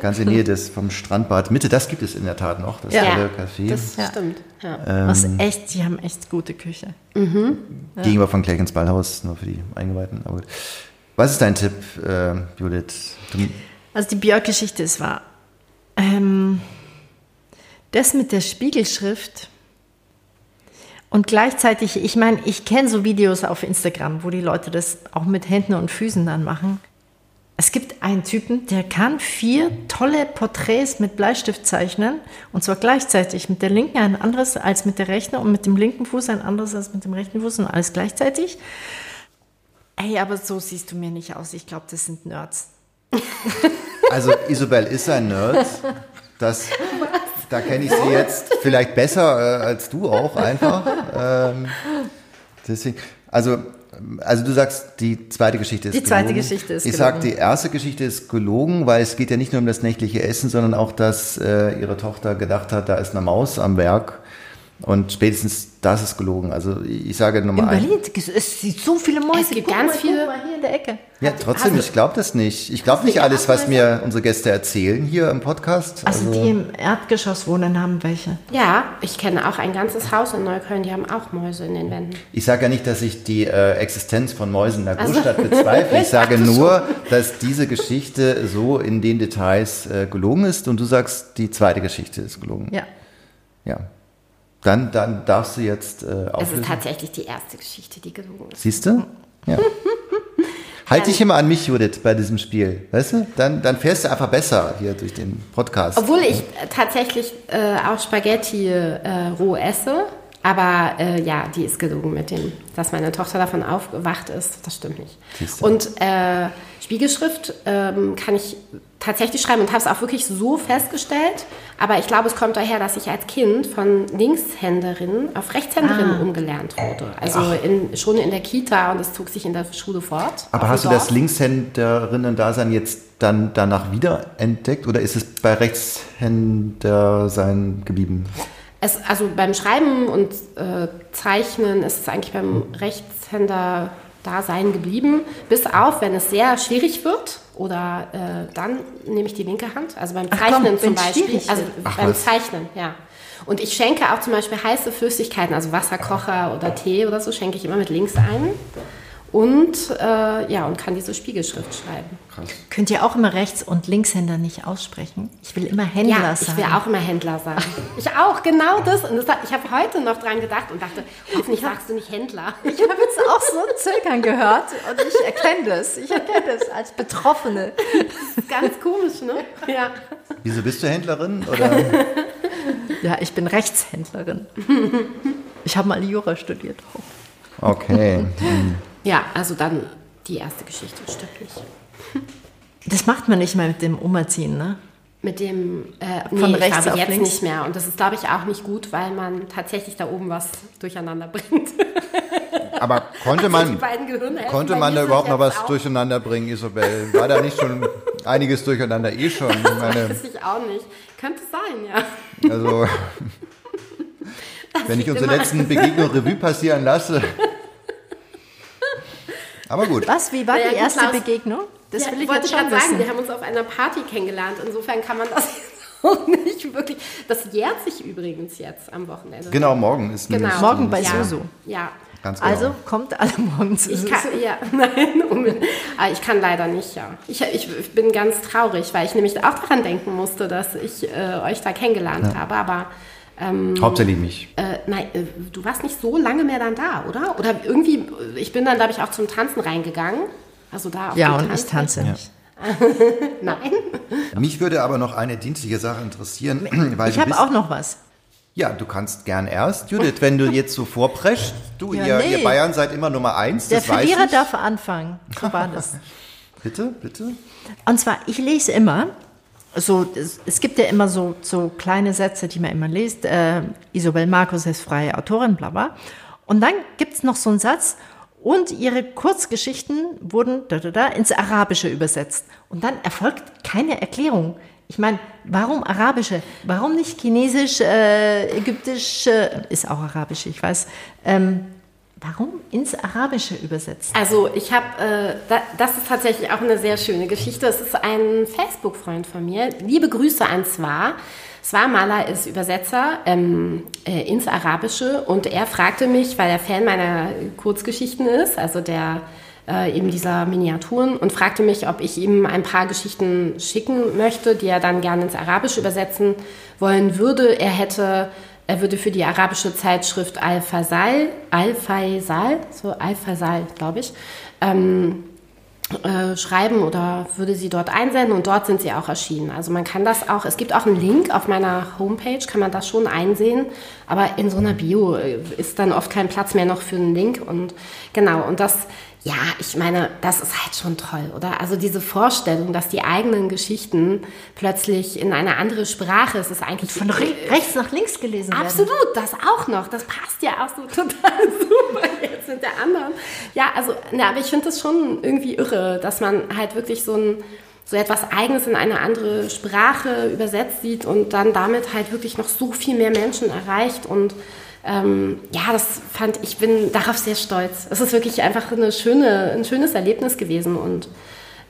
ganz in Nähe des vom Strandbad Mitte. Das gibt es in der Tat noch, das ja, Café. Das ja. stimmt. Ja. Ähm, Was echt, sie haben echt gute Küche. Mhm. Gegenüber von Klerkens Ballhaus, nur für die Eingeweihten. Aber gut. Was ist dein Tipp, äh, Judith? Du also die Björk-Geschichte ist wahr. Ähm, das mit der Spiegelschrift und gleichzeitig, ich meine, ich kenne so Videos auf Instagram, wo die Leute das auch mit Händen und Füßen dann machen. Es gibt einen Typen, der kann vier tolle Porträts mit Bleistift zeichnen und zwar gleichzeitig mit der linken ein anderes als mit der rechten und mit dem linken Fuß ein anderes als mit dem rechten Fuß und alles gleichzeitig. Ey, aber so siehst du mir nicht aus. Ich glaube, das sind Nerds. Also Isabel ist ein Nerd. Das, da kenne ich sie jetzt vielleicht besser äh, als du auch einfach. Ähm, deswegen, also also du sagst, die zweite Geschichte ist Die zweite gelogen. Geschichte ist Ich sag, gelogen. die erste Geschichte ist gelogen, weil es geht ja nicht nur um das nächtliche Essen, sondern auch, dass äh, ihre Tochter gedacht hat, da ist eine Maus am Werk. Und spätestens das ist gelogen. Also ich sage In nochmal ein. Berlin, es gibt so viele Mäuse. Es gibt Guck ganz mal, viele- Guck mal hier in der Ecke. Ja, trotzdem, du- ich glaube das nicht. Ich glaube nicht alles, was mir unsere Gäste erzählen hier im Podcast. Also, die im Erdgeschoss wohnen, haben welche. Ja, ich kenne auch ein ganzes Haus in Neukölln, die haben auch Mäuse in den Wänden. Ich sage ja nicht, dass ich die äh, Existenz von Mäusen in der Also- Großstadt bezweifle. Ich sage nur, dass diese Geschichte so in den Details äh, gelogen ist und du sagst, die zweite Geschichte ist gelogen. Ja. Ja. Dann, dann darfst du jetzt äh, Es ist auflösen. tatsächlich die erste Geschichte, die gelogen ist. Siehst du? Ja. halt dich immer an mich, Judith, bei diesem Spiel. Weißt du? Dann, dann fährst du einfach besser hier durch den Podcast. Obwohl ich äh, tatsächlich äh, auch Spaghetti äh, roh esse. Aber äh, ja, die ist gelogen mit dem, dass meine Tochter davon aufgewacht ist. Das stimmt nicht. Siehst du. Und äh, Spiegelschrift ähm, kann ich tatsächlich schreiben und habe es auch wirklich so festgestellt. Aber ich glaube, es kommt daher, dass ich als Kind von Linkshänderin auf Rechtshänderin Ah. umgelernt wurde. Also in, schon in der Kita und es zog sich in der Schule fort. Aber hast du das. Linkshänderinnen-Dasein jetzt dann danach wieder entdeckt oder ist es bei Rechtshänder-Sein geblieben? Es, also beim Schreiben und äh, Zeichnen ist es eigentlich beim Rechtshänder Dasein geblieben, bis auf, wenn es sehr schwierig wird oder äh, dann nehme ich die linke Hand. Also beim Ach Zeichnen komm, zum Beispiel. schwierig Also. Ach, beim was? Zeichnen, ja. Und ich schenke auch zum Beispiel heiße Flüssigkeiten, also Wasserkocher oder Tee oder so, schenke ich immer mit links ein. Und äh, ja, und kann diese Spiegelschrift schreiben. Könnt ihr auch immer Rechts- und Linkshänder nicht aussprechen? Ich will immer Händler Ja, ich sagen. will auch immer Händler sein. Ich auch, genau das. Und das, ich habe heute noch dran gedacht und dachte, hoffentlich sagst du nicht Händler. Ich habe jetzt auch so ein Zögern gehört und ich erkenne das. Ich erkenne das als Betroffene. Ganz komisch, ne? Ja. Wieso bist du Händlerin? Oder? Ja, ich bin Rechtshändlerin. Ich habe mal Jura studiert. Okay. Ja, also dann die erste Geschichte, stimmt nicht. Das macht man nicht mehr mit dem Umerziehen, ne? Mit dem, äh, nee, Von ich rechts glaube auf jetzt links? nicht mehr. Und das ist, glaube ich, auch nicht gut, weil man tatsächlich da oben was durcheinander bringt. Aber konnte man, Die beiden Gehirnhälften konnte man da überhaupt noch was auch- durcheinander bringen, Isabel? War da nicht schon einiges durcheinander eh schon? Ich meine, Weiß ich auch nicht. Könnte sein, ja. also, wenn ich unsere immer- letzten Begegnungen Revue passieren lasse. Aber gut. Was? Wie war Naja, die erste Klaus. Begegnung? Das ja, will ich wollte jetzt schon gerade sagen, wissen. wir haben uns auf einer Party kennengelernt. Insofern kann man das jetzt auch nicht wirklich. Das jährt sich übrigens jetzt am Wochenende. Genau, morgen ist Genau. nämlich Morgen bei ja. Susu. Ja. Ganz genau. Also kommt alle morgen zu Ich kann, ja, nein, unbedingt. Aber ich kann leider nicht, ja. Ich, ich bin ganz traurig, weil ich nämlich auch daran denken musste, dass ich äh, euch da kennengelernt habe. Aber ähm, Hauptsächlich mich. äh, nein, äh, du warst nicht so lange mehr dann da, oder? Oder irgendwie, äh, ich bin dann, glaube ich, auch zum Tanzen reingegangen. Also da auf Ja, und ich tanze nicht. Nein. Mich würde aber noch eine dienstliche Sache interessieren, weil Ich habe auch noch was. Ja, du kannst gern erst, Judith, wenn du jetzt so vorpreschst. Du, Ja, ihr, nee. ihr Bayern seid immer Nummer eins, Der das weiß Verlierer ich. darf anfangen. So war das. Bitte, bitte. Und zwar, ich lese immer, so, es, gibt ja immer so, so kleine Sätze, die man immer liest. Äh, Isabel Markus ist freie Autorin, bla bla. Und dann gibt es noch so einen Satz, und ihre Kurzgeschichten wurden da, da, da, ins Arabische übersetzt. Und dann erfolgt keine Erklärung. Ich meine, warum Arabische? Warum nicht Chinesisch, äh, Ägyptisch, äh, ist auch Arabisch, ich weiß. Ähm, warum ins Arabische übersetzt? Also ich habe, äh, da, das ist tatsächlich auch eine sehr schöne Geschichte. Es ist ein Facebook-Freund von mir. Liebe Grüße an Zwar. Zwar Maler ist Übersetzer ähm, äh, ins Arabische und er fragte mich, weil er Fan meiner Kurzgeschichten ist, also der äh, eben dieser Miniaturen und fragte mich, ob ich ihm ein paar Geschichten schicken möchte, die er dann gerne ins Arabische übersetzen wollen würde. Er hätte, er würde für die arabische Zeitschrift Al-Faisal, Al-Faisal, so Al-Faisal, glaube ich, ähm, äh, schreiben oder würde sie dort einsenden und dort sind sie auch erschienen. Also man kann das auch, es gibt auch einen Link auf meiner Homepage, kann man das schon einsehen, aber in so einer Bio äh, ist dann oft kein Platz mehr noch für einen Link und genau, und das, ja, ich meine, das ist halt schon toll, oder? Also diese Vorstellung, dass die eigenen Geschichten plötzlich in eine andere Sprache, es ist eigentlich Von re rechts nach links gelesen werden. Absolut, das auch noch. Das passt ja auch so total super jetzt sind der anderen. Ja, also, na, aber ich finde das schon irgendwie irre, dass man halt wirklich so ein so etwas Eigenes in eine andere Sprache übersetzt sieht und dann damit halt wirklich noch so viel mehr Menschen erreicht und ähm, ja, das fand ich bin darauf sehr stolz. Es ist wirklich einfach eine schöne, ein schönes Erlebnis gewesen und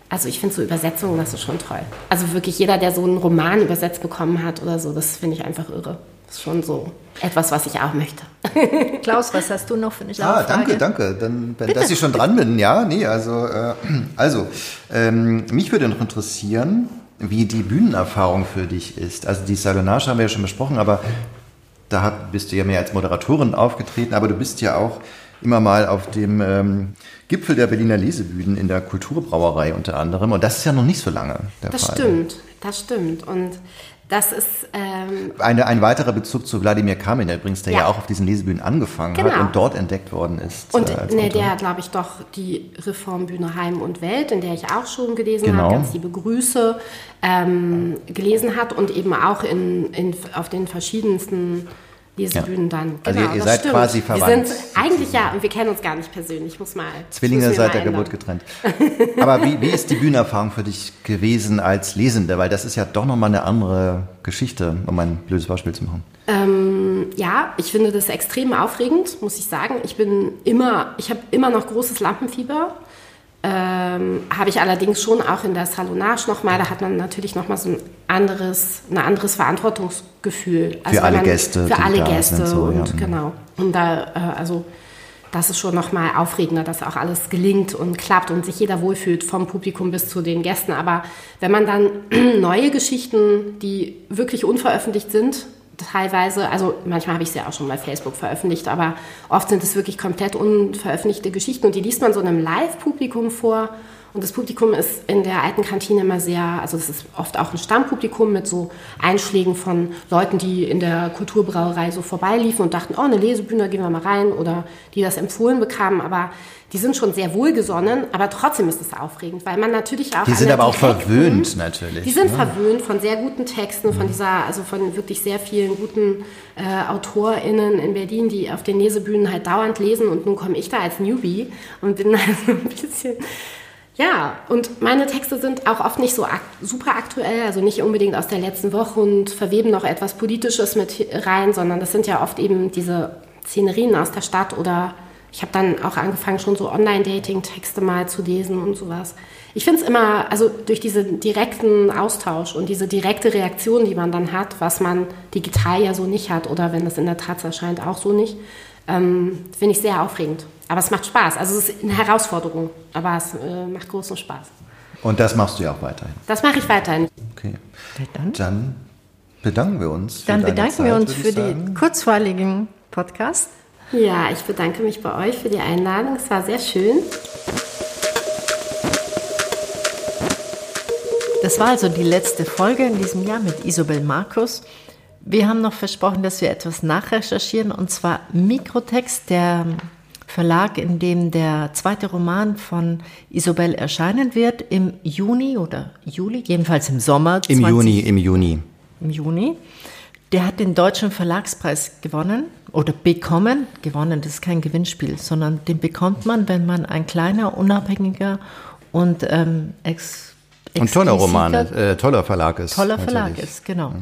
also ich finde so Übersetzungen, das ist schon toll. Also wirklich jeder, der so einen Roman übersetzt bekommen hat oder so, das finde ich einfach irre. Das ist schon so etwas, was ich auch möchte. Klaus, was hast du noch für eine Ah, danke, danke. Dann, wenn, dass ich schon dran bin, ja, nee, also, äh, also ähm, mich würde noch interessieren, wie die Bühnenerfahrung für dich ist. Also die Salonage haben wir ja schon besprochen, aber da bist du ja mehr als Moderatorin aufgetreten, aber du bist ja auch immer mal auf dem ähm, Gipfel der Berliner Lesebühnen in der Kulturbrauerei unter anderem. Und das ist ja noch nicht so lange der das Fall. Das stimmt, das stimmt. Und das ist ähm Eine, ein weiterer Bezug zu Wladimir Kamin übrigens, der ja. ja auch auf diesen Lesebühnen angefangen genau. hat und dort entdeckt worden ist. Und äh, ne, der hat, glaube ich, doch die Reformbühne Heim und Welt, in der ich auch schon gelesen genau. habe, ganz liebe Grüße, ähm, gelesen hat und eben auch in, in, auf den verschiedensten Lesebühnen ja. dann. Also genau, also ihr, ihr seid stimmt. quasi verwandt. Wir sind eigentlich ja, und wir kennen uns gar nicht persönlich, ich muss mal. Zwillinge seit der Geburt getrennt. Aber wie, wie ist die Bühnenerfahrung für dich gewesen als Lesende? Weil das ist ja doch nochmal eine andere Geschichte, um ein blödes Beispiel zu machen. Ähm, ja, ich finde das extrem aufregend, muss ich sagen. Ich bin immer, ich habe immer noch großes Lampenfieber. Ähm, habe ich allerdings schon auch in der Salonage nochmal, da hat man natürlich nochmal so ein anderes, ein anderes Verantwortungsgefühl. Also für alle man, Gäste. Für alle Gäste so, und ja. genau. Und da, äh, also das ist schon nochmal aufregender, dass auch alles gelingt und klappt und sich jeder wohlfühlt, vom Publikum bis zu den Gästen. Aber wenn man dann neue Geschichten, die wirklich unveröffentlicht sind, teilweise, also manchmal habe ich sie ja auch schon bei Facebook veröffentlicht, aber oft sind es wirklich komplett unveröffentlichte Geschichten und die liest man so einem Live-Publikum vor. Und das Publikum ist in der alten Kantine immer sehr, also es ist oft auch ein Stammpublikum mit so Einschlägen von Leuten, die in der Kulturbrauerei so vorbeiliefen und dachten, oh, eine Lesebühne, gehen wir mal rein oder die das empfohlen bekamen. Aber die sind schon sehr wohlgesonnen, aber trotzdem ist es aufregend, weil man natürlich auch. Die sind aber auch verwöhnt natürlich. Die sind ne? verwöhnt von sehr guten Texten, von mhm. dieser, also von wirklich sehr vielen guten äh, AutorInnen in Berlin, die auf den Lesebühnen halt dauernd lesen und nun komme ich da als Newbie und bin da so ein bisschen. Ja, und meine Texte sind auch oft nicht so ak super aktuell, also nicht unbedingt aus der letzten Woche und verweben noch etwas Politisches mit rein, sondern das sind ja oft eben diese Szenerien aus der Stadt oder ich habe dann auch angefangen, schon so Online-Dating-Texte mal zu lesen und sowas. Ich finde es immer, also durch diesen direkten Austausch und diese direkte Reaktion, die man dann hat, was man digital ja so nicht hat oder wenn es in der Taz erscheint, auch so nicht, ähm, finde ich sehr aufregend. Aber es macht Spaß. Also es ist eine Herausforderung, aber es äh, macht großen Spaß. Und das machst du ja auch weiterhin? Das mache ich weiterhin. Okay. Dann, dann bedanken wir uns. Dann bedanken Zeit, wir uns für den kurzweiligen Podcast. Ja, ich bedanke mich bei euch für die Einladung. Es war sehr schön. Das war also die letzte Folge in diesem Jahr mit Isobel Markus. Wir haben noch versprochen, dass wir etwas nachrecherchieren, und zwar Mikrotext, der Verlag, in dem der zweite Roman von Isobel erscheinen wird, im Juni oder Juli, jedenfalls im Sommer. Im 20, Juni, im Juni. Im Juni. Der hat den Deutschen Verlagspreis gewonnen oder bekommen. Gewonnen, das ist kein Gewinnspiel, sondern den bekommt man, wenn man ein kleiner, unabhängiger und ähm, ex und toller Roman, äh, toller Verlag ist. Toller. Verlag ist, genau.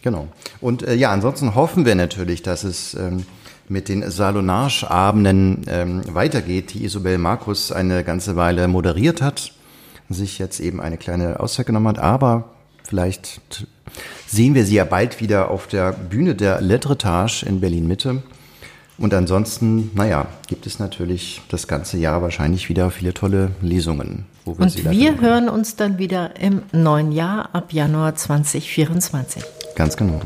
Genau. Und äh, ja, ansonsten hoffen wir natürlich, dass es ähm, mit den Salonage-Abenden ähm, weitergeht, die Isabel Markus eine ganze Weile moderiert hat, sich jetzt eben eine kleine Auszeit genommen hat, aber vielleicht sehen wir sie ja bald wieder auf der Bühne der Letretage in Berlin-Mitte. Und ansonsten, naja, gibt es natürlich das ganze Jahr wahrscheinlich wieder viele tolle Lesungen. Wo wir Und sie wir hören uns dann wieder im neuen Jahr ab Januar 2024. Ganz genau.